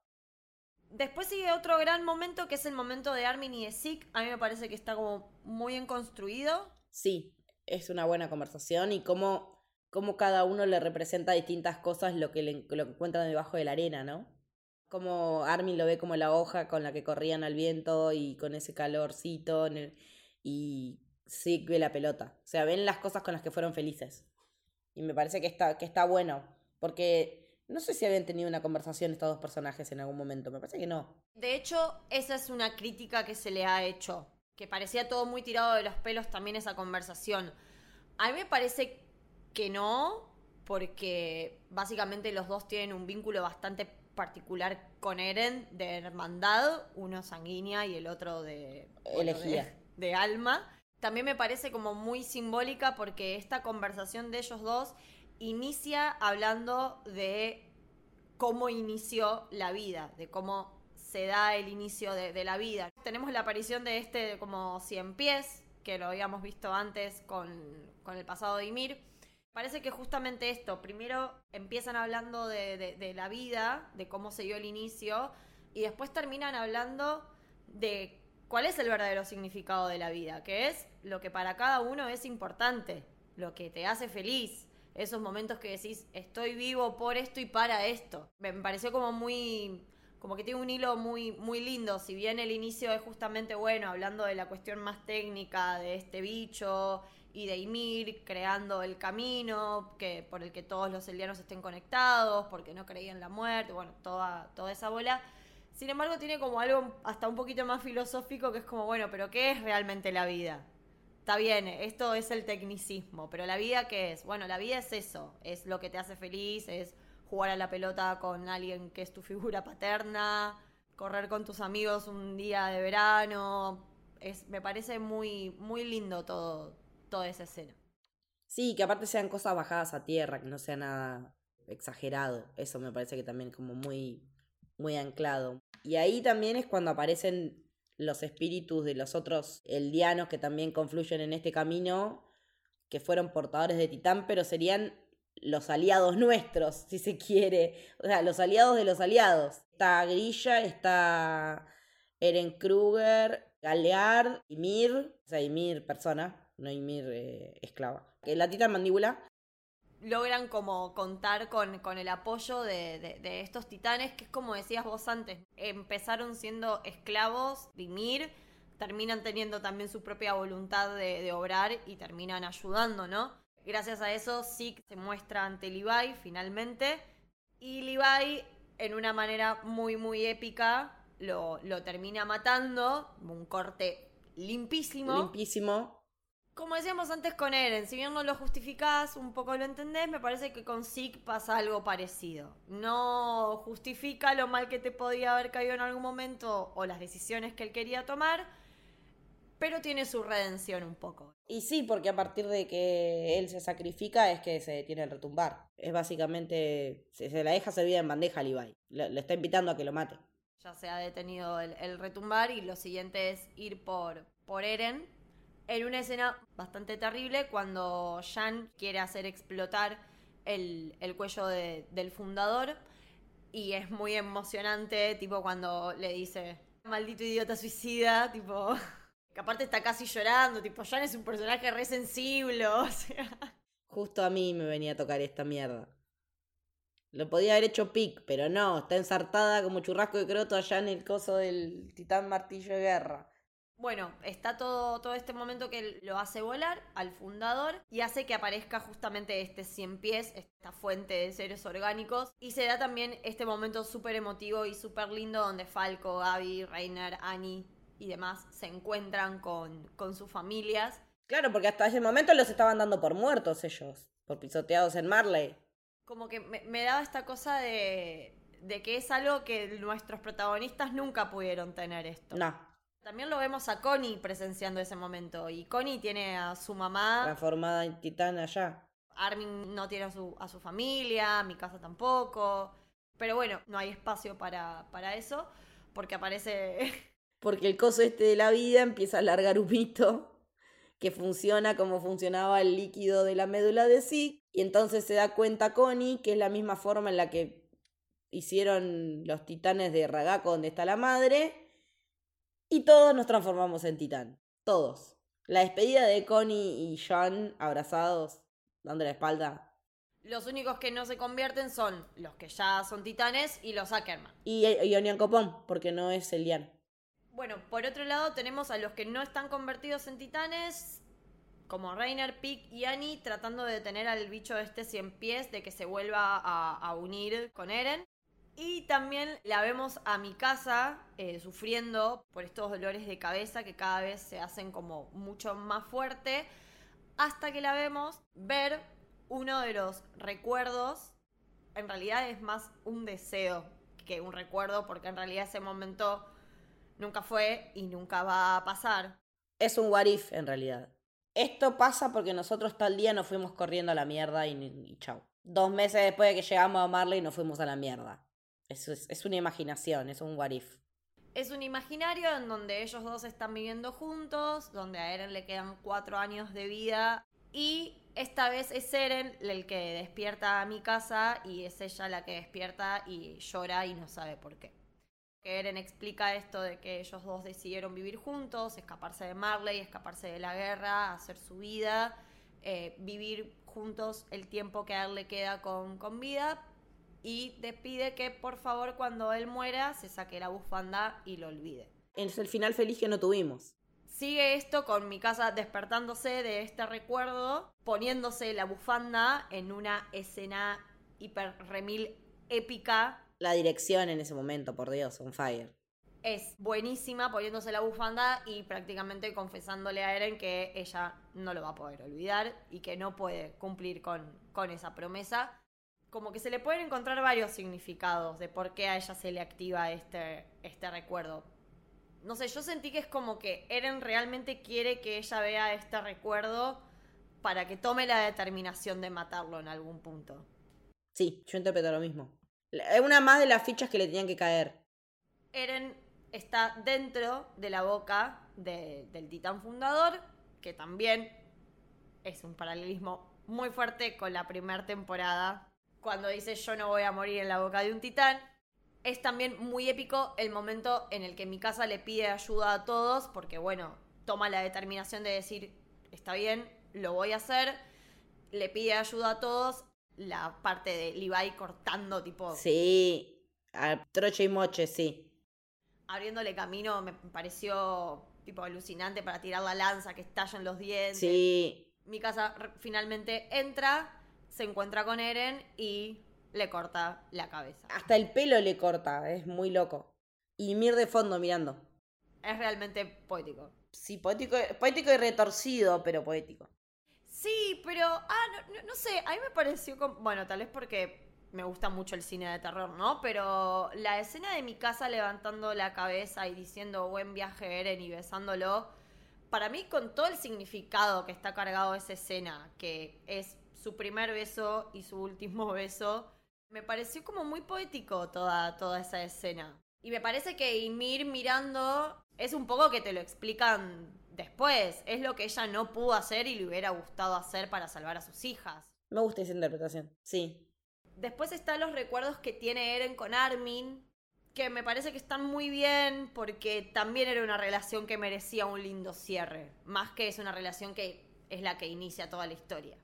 Después sigue otro gran momento que es el momento de Armin y de Zeke. A mí me parece que está como muy bien construido. Sí, es una buena conversación y cómo, cómo cada uno le representa distintas cosas lo que, le, lo que encuentran debajo de la arena, ¿no? Como Armin lo ve como la hoja con la que corrían al viento y con ese calorcito y Zeke ve la pelota. O sea, ven las cosas con las que fueron felices. Y me parece que está, que está bueno, porque no sé si habían tenido una conversación estos dos personajes en algún momento, me parece que no. De hecho, esa es una crítica que se le ha hecho, que parecía todo muy tirado de los pelos también esa conversación. A mí me parece que no, porque básicamente los dos tienen un vínculo bastante particular con Eren de hermandad, uno sanguínea y el otro de elegía de, de alma. También me parece como muy simbólica porque esta conversación de ellos dos inicia hablando de cómo inició la vida, de cómo se da el inicio de, la vida. Tenemos la aparición de este como cien pies, que lo habíamos visto antes con, el pasado de Ymir. Parece que justamente esto, primero empiezan hablando de, de la vida, de cómo se dio el inicio, y después terminan hablando de cuál es el verdadero significado de la vida, que es lo que para cada uno es importante, lo que te hace feliz, esos momentos que decís, estoy vivo por esto y para esto. Me pareció como muy, como que tiene un hilo muy, muy lindo, si bien el inicio es justamente bueno, hablando de la cuestión más técnica de este bicho y de Ymir creando el camino que, por el que todos los elianos estén conectados, porque no creían la muerte, bueno, toda, toda esa bola. Sin embargo, tiene como algo hasta un poquito más filosófico que es como, bueno, pero ¿qué es realmente la vida? está bien, esto es el tecnicismo, pero la vida qué es? Bueno, la vida es eso, es lo que te hace feliz, es jugar a la pelota con alguien que es tu figura paterna, correr con tus amigos un día de verano, es me parece muy muy lindo todo toda esa escena. Sí, que aparte sean cosas bajadas a tierra, que no sea nada exagerado. Eso me parece que también como muy muy anclado. Y ahí también es cuando aparecen los espíritus de los otros eldianos que también confluyen en este camino, que fueron portadores de Titán, pero serían los aliados nuestros, si se quiere. O sea, los aliados de los aliados. Está Grilla, está Eren Kruger, Galeard, Ymir, o sea, Ymir persona, no Ymir eh, esclava. La Titán Mandíbula logran como contar con, con el apoyo de, de, estos titanes, que es como decías vos antes, empezaron siendo esclavos de Ymir, terminan teniendo también su propia voluntad de, de, obrar y terminan ayudando, ¿no? Gracias a eso, Zeke se muestra ante Levi finalmente, y Levi, en una manera muy, muy épica, lo, lo termina matando, un corte limpísimo. Limpísimo como decíamos antes con Eren, si bien no lo justificás, un poco lo entendés, me parece que con Zeke pasa algo parecido. No justifica lo mal que te podía haber caído en algún momento o las decisiones que él quería tomar, pero tiene su redención un poco. Y sí, porque a partir de que él se sacrifica es que se tiene el retumbar. Es básicamente, se, se la deja servida en bandeja a Levi. Le, está invitando a que lo mate. Ya se ha detenido el, el retumbar y lo siguiente es ir por, por Eren en una escena bastante terrible cuando Jan quiere hacer explotar el, cuello del fundador y es muy emocionante, tipo cuando le dice, maldito idiota suicida, tipo, que aparte está casi llorando, tipo, Jan es un personaje re sensible, o sea. Justo a mí me venía a tocar esta mierda. Lo podía haber hecho Pic, pero no, está ensartada como churrasco de croto allá en el coso del titán martillo de guerra. Bueno, está todo, todo este momento que lo hace volar al fundador y hace que aparezca justamente este cien pies, esta fuente de seres orgánicos. Y se da también este momento súper emotivo y súper lindo donde Falco, Abby, Reiner, Annie y demás se encuentran con, con sus familias. Claro, porque hasta ese momento los estaban dando por muertos ellos, por pisoteados en Marley. Como que me, me daba esta cosa de, de que es algo que nuestros protagonistas nunca pudieron tener esto. No. También lo vemos a Connie presenciando ese momento. Y Connie tiene a su mamá. Transformada en titán allá. Armin no tiene a su, a su familia, mi casa tampoco. Pero bueno, no hay espacio para, para eso. Porque aparece. Porque el coso este de la vida empieza a largar humito que funciona como funcionaba el líquido de la médula de Zeke. Y entonces se da cuenta Connie que es la misma forma en la que hicieron los titanes de Ragako donde está la madre. Y todos nos transformamos en titán. Todos. La despedida de Connie y John abrazados, dando la espalda. Los únicos que no se convierten son los que ya son titanes y los Ackerman. Y, y Onion Copón, porque no es el Lian. Bueno, por otro lado tenemos a los que no están convertidos en titanes, como Reiner, Pick y Annie, tratando de detener al bicho este cien pies de que se vuelva a, unir con Eren. Y también la vemos a mi casa eh, sufriendo por estos dolores de cabeza que cada vez se hacen como mucho más fuerte, hasta que la vemos ver uno de los recuerdos, en realidad es más un deseo que un recuerdo, porque en realidad ese momento nunca fue y nunca va a pasar. Es un what if, en realidad. Esto pasa porque nosotros tal día nos fuimos corriendo a la mierda y, chau. Dos meses después de que llegamos a Marley nos fuimos a la mierda. Eso es, es una imaginación, es un what if. Es un imaginario en donde ellos dos están viviendo juntos, donde a Eren le quedan cuatro años de vida y esta vez es Eren el que despierta a mi casa y es ella la que despierta y llora y no sabe por qué. Eren explica esto de que ellos dos decidieron vivir juntos, escaparse de Marley, escaparse de la guerra, hacer su vida, eh, vivir juntos el tiempo que a él le queda con, con vida y te pide que por favor cuando él muera se saque la bufanda y lo olvide. Es el final feliz que no tuvimos. Sigue esto con mi casa despertándose de este recuerdo, poniéndose la bufanda en una escena hiper remil épica la dirección en ese momento, por Dios, on fire. Es buenísima poniéndose la bufanda y prácticamente confesándole a Eren que ella no lo va a poder olvidar y que no puede cumplir con, con esa promesa. Como que se le pueden encontrar varios significados de por qué a ella se le activa este, este recuerdo. No sé, yo sentí que es como que Eren realmente quiere que ella vea este recuerdo para que tome la determinación de matarlo en algún punto. Sí, yo interpreto lo mismo. Es una más de las fichas que le tenían que caer. Eren está dentro de la boca del titán fundador, que también es un paralelismo muy fuerte con la primera temporada, cuando dice yo no voy a morir en la boca de un titán. Es también muy épico el momento en el que mi casa le pide ayuda a todos, porque bueno, toma la determinación de decir, está bien, lo voy a hacer, le pide ayuda a todos la parte de Levi cortando, tipo. Sí, a troche y moche, sí. Abriéndole camino me pareció tipo alucinante para tirar la lanza, que estallan los dientes. Sí. Mi casa finalmente entra, se encuentra con Eren y le corta la cabeza. Hasta el pelo le corta, es muy loco. Y Mir de fondo mirando. Es realmente poético. Sí, poético, poético y retorcido, pero poético. Sí, pero, ah, no, sé, a mí me pareció, como, bueno, tal vez porque me gusta mucho el cine de terror, ¿no? Pero la escena de mi casa levantando la cabeza y diciendo buen viaje Eren y besándolo, para mí con todo el significado que está cargado esa escena, que es su primer beso y su último beso, me pareció como muy poético toda, toda esa escena. Y me parece que Ymir mirando es un poco que te lo explican después. Es lo que ella no pudo hacer y le hubiera gustado hacer para salvar a sus hijas. Me gusta esa interpretación, sí. Después están los recuerdos que tiene Eren con Armin, que me parece que están muy bien porque también era una relación que merecía un lindo cierre, más que es una relación que es la que inicia toda la historia.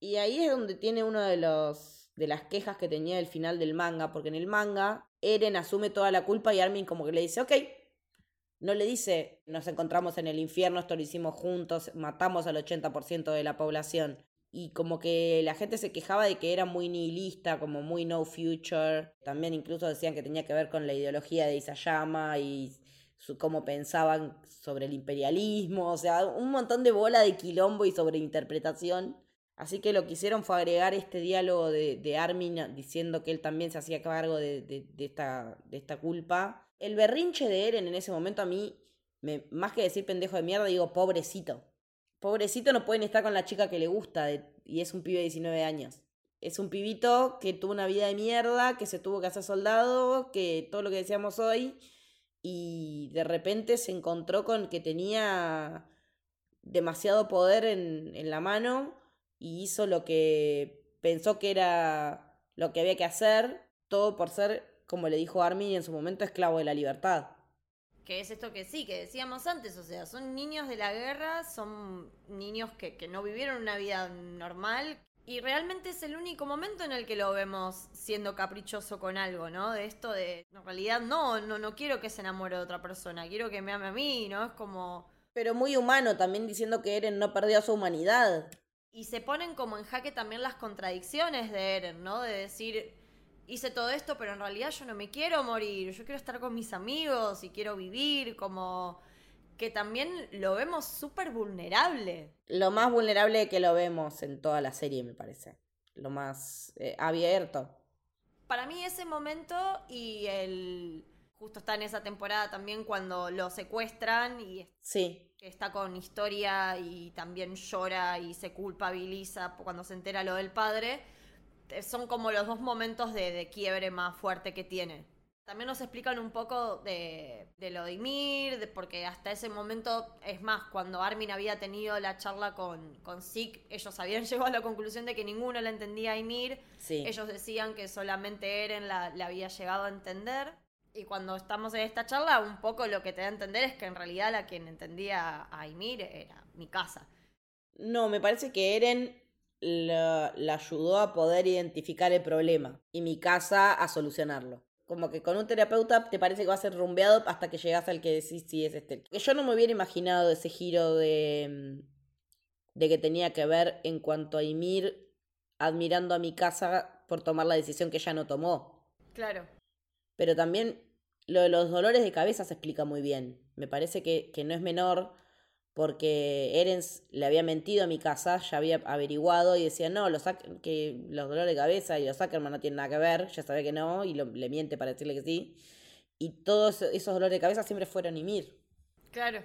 Y ahí es donde tiene uno de los de las quejas que tenía el final del manga, porque en el manga Eren asume toda la culpa y Armin como que le dice, ok, no le dice, nos encontramos en el infierno, esto lo hicimos juntos, matamos al 80% de la población. Y como que la gente se quejaba de que era muy nihilista, como muy no future. También incluso decían que tenía que ver con la ideología de Isayama y cómo pensaban sobre el imperialismo. O sea, un montón de bola de quilombo y sobre interpretación. Así que lo que hicieron fue agregar este diálogo de, de Armin diciendo que él también se hacía cargo de, de, esta, de esta culpa el berrinche de Eren en ese momento a mí, me, más que decir pendejo de mierda, digo pobrecito. Pobrecito no pueden estar con la chica que le gusta y es un pibe de 19 años. Es un pibito que tuvo una vida de mierda, que se tuvo que hacer soldado, que todo lo que decíamos hoy, y de repente se encontró con que tenía demasiado poder en, en la mano y hizo lo que pensó que era lo que había que hacer todo por ser, como le dijo Armin en su momento, esclavo de la libertad. Que es esto que sí, que decíamos antes, o sea, son niños de la guerra, son niños que, que no vivieron una vida normal, y realmente es el único momento en el que lo vemos siendo caprichoso con algo, ¿no? De esto de, en realidad no, no, no quiero que se enamore de otra persona, quiero que me ame a mí, ¿no? Es como... Pero muy humano también diciendo que Eren no perdió su humanidad. Y se ponen como en jaque también las contradicciones de Eren, ¿no? De decir, hice todo esto, pero en realidad yo no me quiero morir, yo quiero estar con mis amigos y quiero vivir, como que también lo vemos súper vulnerable. Lo más vulnerable que lo vemos en toda la serie, me parece. Lo más eh, abierto. Para mí ese momento y el... Justo está en esa temporada también cuando lo secuestran y sí. está con historia y también llora y se culpabiliza cuando se entera lo del padre. Son como los dos momentos de, de quiebre más fuerte que tiene. También nos explican un poco de, lo de Ymir, porque hasta ese momento, es más, cuando Armin había tenido la charla con, con Zeke, ellos habían llegado a la conclusión de que ninguno la entendía a Ymir. Ellos decían que solamente Eren la, había llegado a entender. Y cuando estamos en esta charla, un poco lo que te da a entender es que en realidad la quien entendía a Ymir era mi casa. No, me parece que Eren la, la ayudó a poder identificar el problema y mi casa a solucionarlo como que con un terapeuta te parece que va a ser rumbeado hasta que llegas al que decís si es este. Yo no me hubiera imaginado ese giro de, de que tenía que ver en cuanto a Ymir admirando a mi casa por tomar la decisión que ella no tomó. Claro. Pero también lo de los dolores de cabeza se explica muy bien. Me parece que, que no es menor porque Erens le había mentido a mi casa, ya había averiguado y decía, no, los que los dolores de cabeza y los Ackerman no tienen nada que ver, ya sabía que no, y le miente para decirle que sí. Y todos esos dolores de cabeza siempre fueron Ymir. Claro.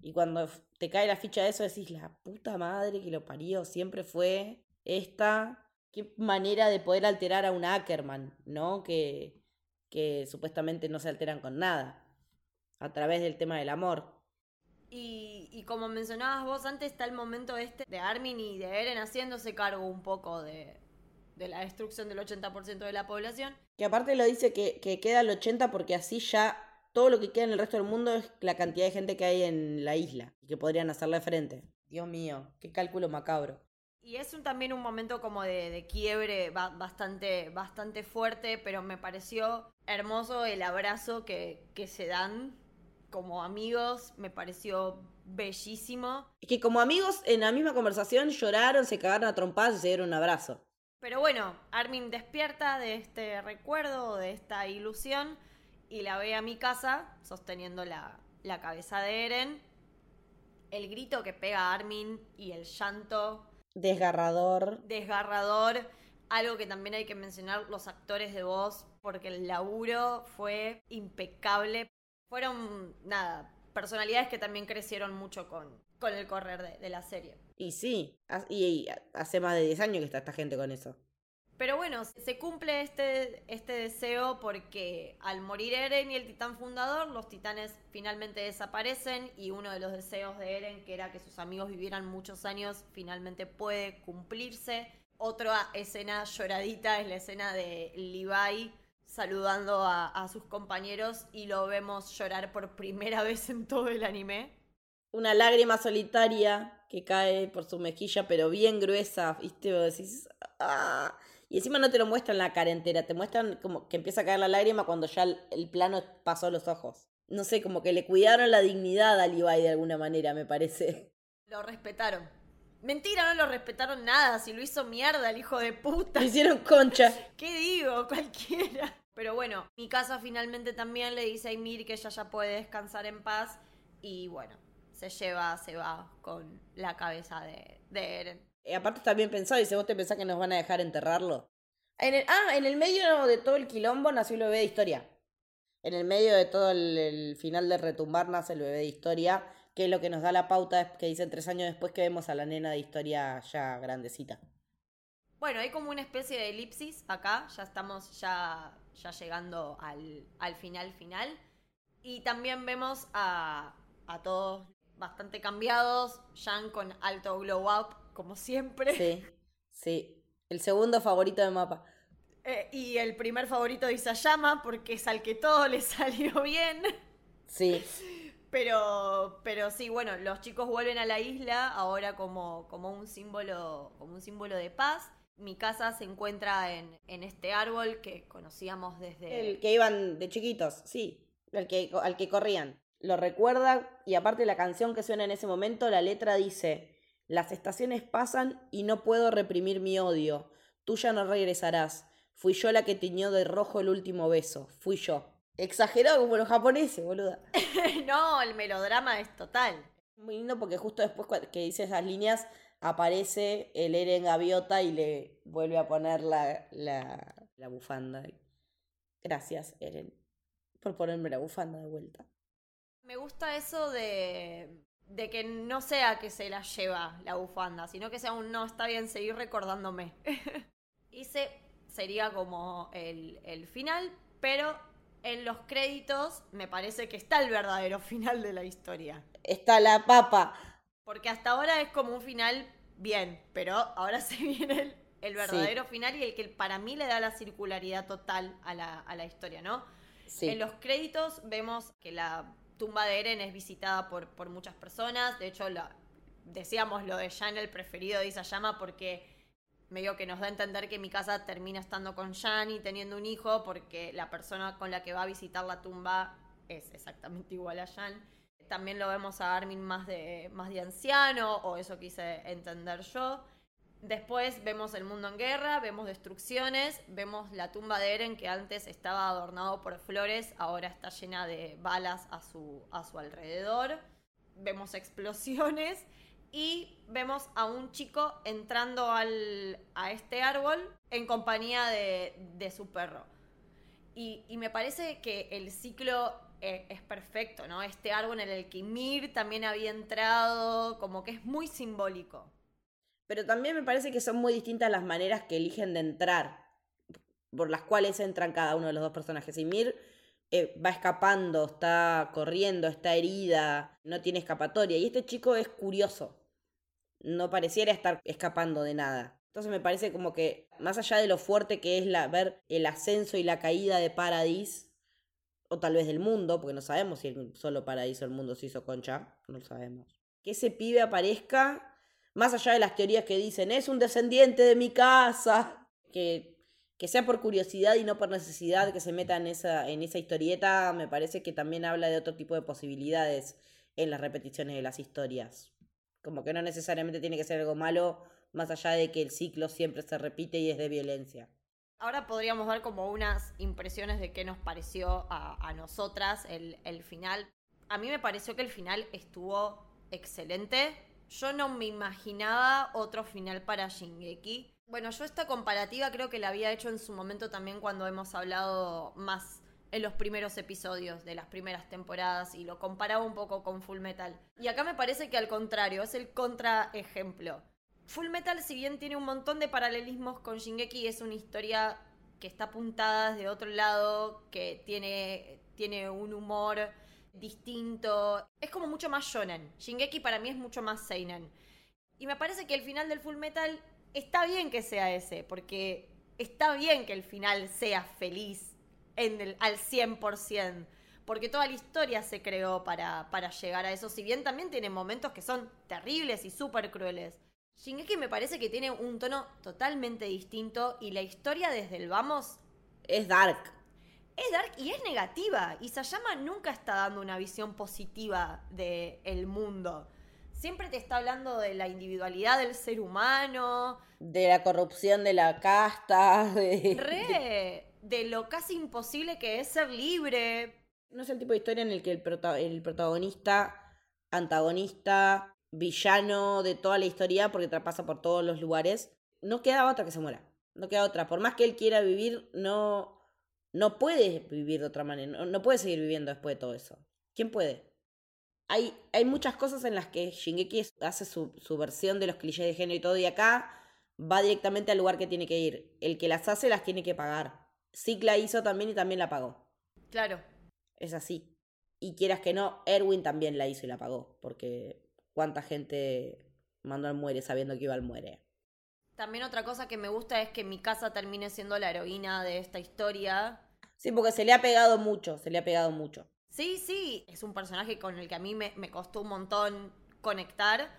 Y cuando te cae la ficha de eso decís, la puta madre que lo parió, siempre fue esta. Qué manera de poder alterar a un Ackerman, ¿no? Que, que supuestamente no se alteran con nada. A través del tema del amor. Y, como mencionabas vos antes, está el momento este de Armin y de Eren haciéndose cargo un poco de, la destrucción del 80% de la población. Que aparte lo dice que, queda el 80% porque así ya todo lo que queda en el resto del mundo es la cantidad de gente que hay en la isla y que podrían hacerle frente. Dios mío, qué cálculo macabro. Y es un, también un momento como de, quiebre bastante, bastante fuerte, pero me pareció hermoso el abrazo que, que se dan como amigos me pareció bellísimo. Es que como amigos en la misma conversación lloraron, se cagaron a trompadas y se dieron un abrazo. Pero bueno, Armin despierta de este recuerdo, de esta ilusión, y la ve a mi casa sosteniendo la, la cabeza de Eren. El grito que pega Armin y el llanto. Desgarrador. Desgarrador. Algo que también hay que mencionar los actores de voz, porque el laburo fue impecable fueron, nada, personalidades que también crecieron mucho con, con el correr de, la serie. Y sí, y hace más de 10 años que está esta gente con eso. Pero bueno, se cumple este, este deseo porque al morir Eren y el titán fundador, los titanes finalmente desaparecen y uno de los deseos de Eren, que era que sus amigos vivieran muchos años, finalmente puede cumplirse. Otra escena lloradita es la escena de Levi saludando a, sus compañeros y lo vemos llorar por primera vez en todo el anime. Una lágrima solitaria que cae por su mejilla, pero bien gruesa, ¿viste? Vos decís, ah". Y encima no te lo muestran la cara entera, te muestran como que empieza a caer la lágrima cuando ya el, plano pasó los ojos. No sé, como que le cuidaron la dignidad a Levi de alguna manera, me parece. Lo respetaron. Mentira, no lo respetaron nada, si lo hizo mierda el hijo de puta. Lo hicieron concha. ¿Qué digo? Cualquiera. Pero bueno, mi casa finalmente también le dice a Ymir que ella ya puede descansar en paz y bueno, se lleva, se va con la cabeza de, Eren. Y aparte está bien pensado, y si vos te pensás que nos van a dejar enterrarlo. En el, ah, en el medio de todo el quilombo nació el bebé de historia. En el medio de todo el, final de retumbar nace el bebé de historia, que es lo que nos da la pauta es que dicen tres años después que vemos a la nena de historia ya grandecita. Bueno, hay como una especie de elipsis acá, ya estamos ya, ya llegando al, al final final. Y también vemos a, a todos bastante cambiados, Jan con alto glow up, como siempre. Sí, sí. El segundo favorito de mapa. Eh, y el primer favorito de Isayama, porque es al que todo le salió bien. Sí. Pero, pero sí, bueno, los chicos vuelven a la isla ahora como, como, un, símbolo, como un símbolo de paz. Mi casa se encuentra en, en este árbol que conocíamos desde... El que iban de chiquitos, sí, el que, al que corrían. Lo recuerda y aparte la canción que suena en ese momento, la letra dice, las estaciones pasan y no puedo reprimir mi odio, tú ya no regresarás, fui yo la que tiñó de rojo el último beso, fui yo. Exagerado como los japoneses, boluda. no, el melodrama es total. Muy lindo porque justo después que dice esas líneas aparece el Eren Gaviota y le vuelve a poner la, la, la bufanda. Gracias, Eren, por ponerme la bufanda de vuelta. Me gusta eso de, de que no sea que se la lleva la bufanda, sino que sea un no, está bien, seguir recordándome. y se, sería como el, el final, pero en los créditos me parece que está el verdadero final de la historia. Está la papa. Porque hasta ahora es como un final bien, pero ahora se viene el, verdadero final y el que para mí le da la circularidad total a la, a la historia, ¿no? Sí. En los créditos vemos que la tumba de Eren es visitada por, por muchas personas. De hecho, decíamos lo de Jan, el preferido de Isayama, porque medio que nos da a entender que mi casa termina estando con Jan y teniendo un hijo, porque la persona con la que va a visitar la tumba es exactamente igual a Jan. También lo vemos a Armin más de, más de anciano, o eso quise entender yo. Después vemos el mundo en guerra, vemos destrucciones, vemos la tumba de Eren que antes estaba adornado por flores, ahora está llena de balas a su, a su alrededor. Vemos explosiones y vemos a un chico entrando al, a este árbol en compañía de, su perro. Y, y, me parece que el ciclo eh, es perfecto, ¿no? Este árbol en el que Mir también había entrado, como que es muy simbólico. Pero también me parece que son muy distintas las maneras que eligen de entrar, por las cuales entran cada uno de los dos personajes. Y Mir eh, va escapando, está corriendo, está herida, no tiene escapatoria. Y este chico es curioso, no pareciera estar escapando de nada. Entonces me parece como que, más allá de lo fuerte que es la, ver el ascenso y la caída de Paradis, o tal vez del mundo, porque no sabemos si el solo Paradis o el mundo se hizo concha, no lo sabemos. Que ese pibe aparezca más allá de las teorías que dicen, es un descendiente de mi casa, que, que sea por curiosidad y no por necesidad que se meta en esa, en esa historieta, me parece que también habla de otro tipo de posibilidades en las repeticiones de las historias. Como que no necesariamente tiene que ser algo malo, más allá de que el ciclo siempre se repite y es de violencia. Ahora podríamos dar como unas impresiones de qué nos pareció a, nosotras el, el final. A mí me pareció que el final estuvo excelente yo no me imaginaba otro final para Shingeki. Bueno, yo esta comparativa creo que la había hecho en su momento también cuando hemos hablado más en los primeros episodios de las primeras temporadas y lo comparaba un poco con Full Metal. Y acá me parece que al contrario, es el contraejemplo. Full Metal, si bien tiene un montón de paralelismos con Shingeki, es una historia que está apuntada desde otro lado, que tiene, tiene un humor distinto. Es como mucho más shonen. Shingeki para mí es mucho más seinen. Y me parece que el final del Full Metal está bien que sea ese, porque está bien que el final sea feliz en el, al 100%, porque toda la historia se creó para, para llegar a eso, si bien también tiene momentos que son terribles y súper crueles. Shingeki me parece que tiene un tono totalmente distinto y la historia desde el vamos es dark es dark y es negativa. Y Sayama nunca está dando una visión positiva del el mundo. Siempre te está hablando de la individualidad del ser humano. De la corrupción de la casta. De, Re, de lo casi imposible que es ser libre. No es el tipo de historia en el que el, el protagonista, antagonista, villano de toda la historia, porque pasa por todos los lugares, no queda otra que se muera. No queda otra. Por más que él quiera vivir, no, no puede vivir de otra manera, no, puede seguir viviendo después de todo eso. ¿Quién puede? Hay, hay muchas cosas en las que Shingeki hace su, su versión de los clichés de género y todo, y acá va directamente al lugar que tiene que ir. El que las hace las tiene que pagar. Zeke la hizo también y también la pagó. Claro. Es así. Y quieras que no, Erwin también la hizo y la pagó. Porque cuánta gente mandó al muere sabiendo que iba al muere. También otra cosa que me gusta es que mi casa termine siendo la heroína de esta historia. Sí, porque se le ha pegado mucho, se le ha pegado mucho. Sí, sí, es un personaje con el que a mí me, me costó un montón conectar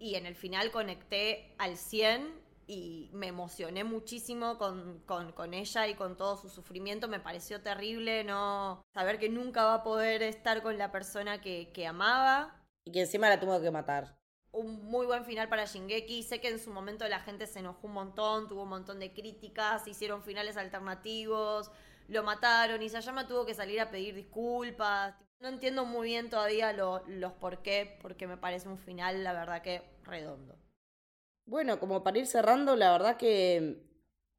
y en el final conecté al 100 y me emocioné muchísimo con, con, con, ella y con todo su sufrimiento. Me pareció terrible no saber que nunca va a poder estar con la persona que, que amaba. Y que encima la tuvo que matar. Un muy buen final para Shingeki. Sé que en su momento la gente se enojó un montón, tuvo un montón de críticas, hicieron finales alternativos, lo mataron y Sayama tuvo que salir a pedir disculpas. No entiendo muy bien todavía lo, los por qué, porque me parece un final, la verdad que redondo. Bueno, como para ir cerrando, la verdad que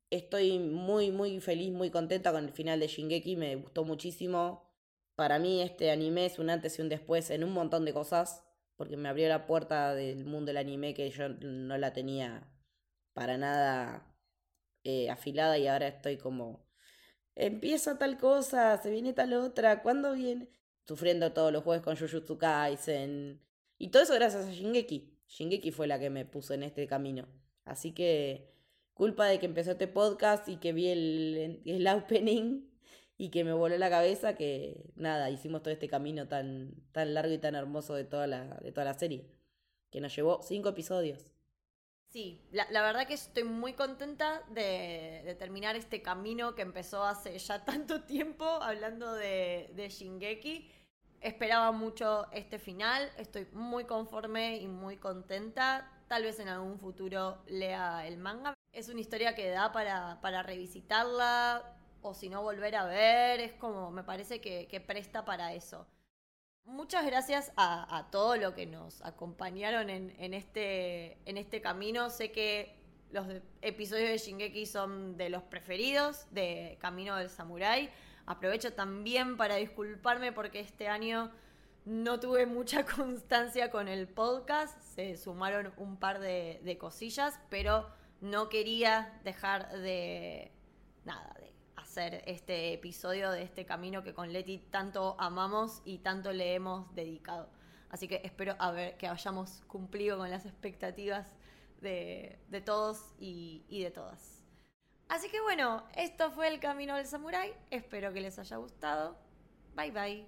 estoy muy, muy feliz, muy contenta con el final de Shingeki, me gustó muchísimo. Para mí este anime es un antes y un después en un montón de cosas, porque me abrió la puerta del mundo del anime que yo no la tenía para nada eh, afilada y ahora estoy como, empieza tal cosa, se viene tal otra, ¿cuándo viene? Sufriendo todos los jueves con Jujutsu Kaisen. Y todo eso gracias a Shingeki. Shingeki fue la que me puso en este camino. Así que culpa de que empezó este podcast y que vi el, el opening y que me voló la cabeza que nada, hicimos todo este camino tan, tan largo y tan hermoso de toda la, de toda la serie. Que nos llevó cinco episodios. Sí, la, verdad que estoy muy contenta de, terminar este camino que empezó hace ya tanto tiempo hablando de, Shingeki Esperaba mucho este final, estoy muy conforme y muy contenta. Tal vez en algún futuro lea el manga. Es una historia que da para, para revisitarla o si no volver a ver. Es como, me parece que presta para eso. Muchas gracias a, a todos los que nos acompañaron este, en este camino. Sé que los episodios de Shingeki son de los preferidos de Camino del Samurai. Aprovecho también para disculparme porque este año no tuve mucha constancia con el podcast, se sumaron un par de, de cosillas, pero no quería dejar de nada, de este episodio de este camino que con Leti tanto amamos y tanto le hemos dedicado. Así que espero a ver, que hayamos cumplido con las expectativas de, todos y de todas. Así que bueno, esto fue el camino del samurái. Espero que les haya gustado. Bye bye.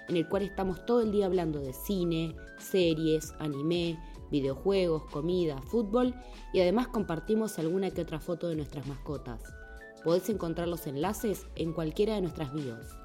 en el cual estamos todo el día hablando de cine, series, anime, videojuegos, comida, fútbol y además compartimos alguna que otra foto de nuestras mascotas. Podés encontrar los enlaces en cualquiera de nuestras bios.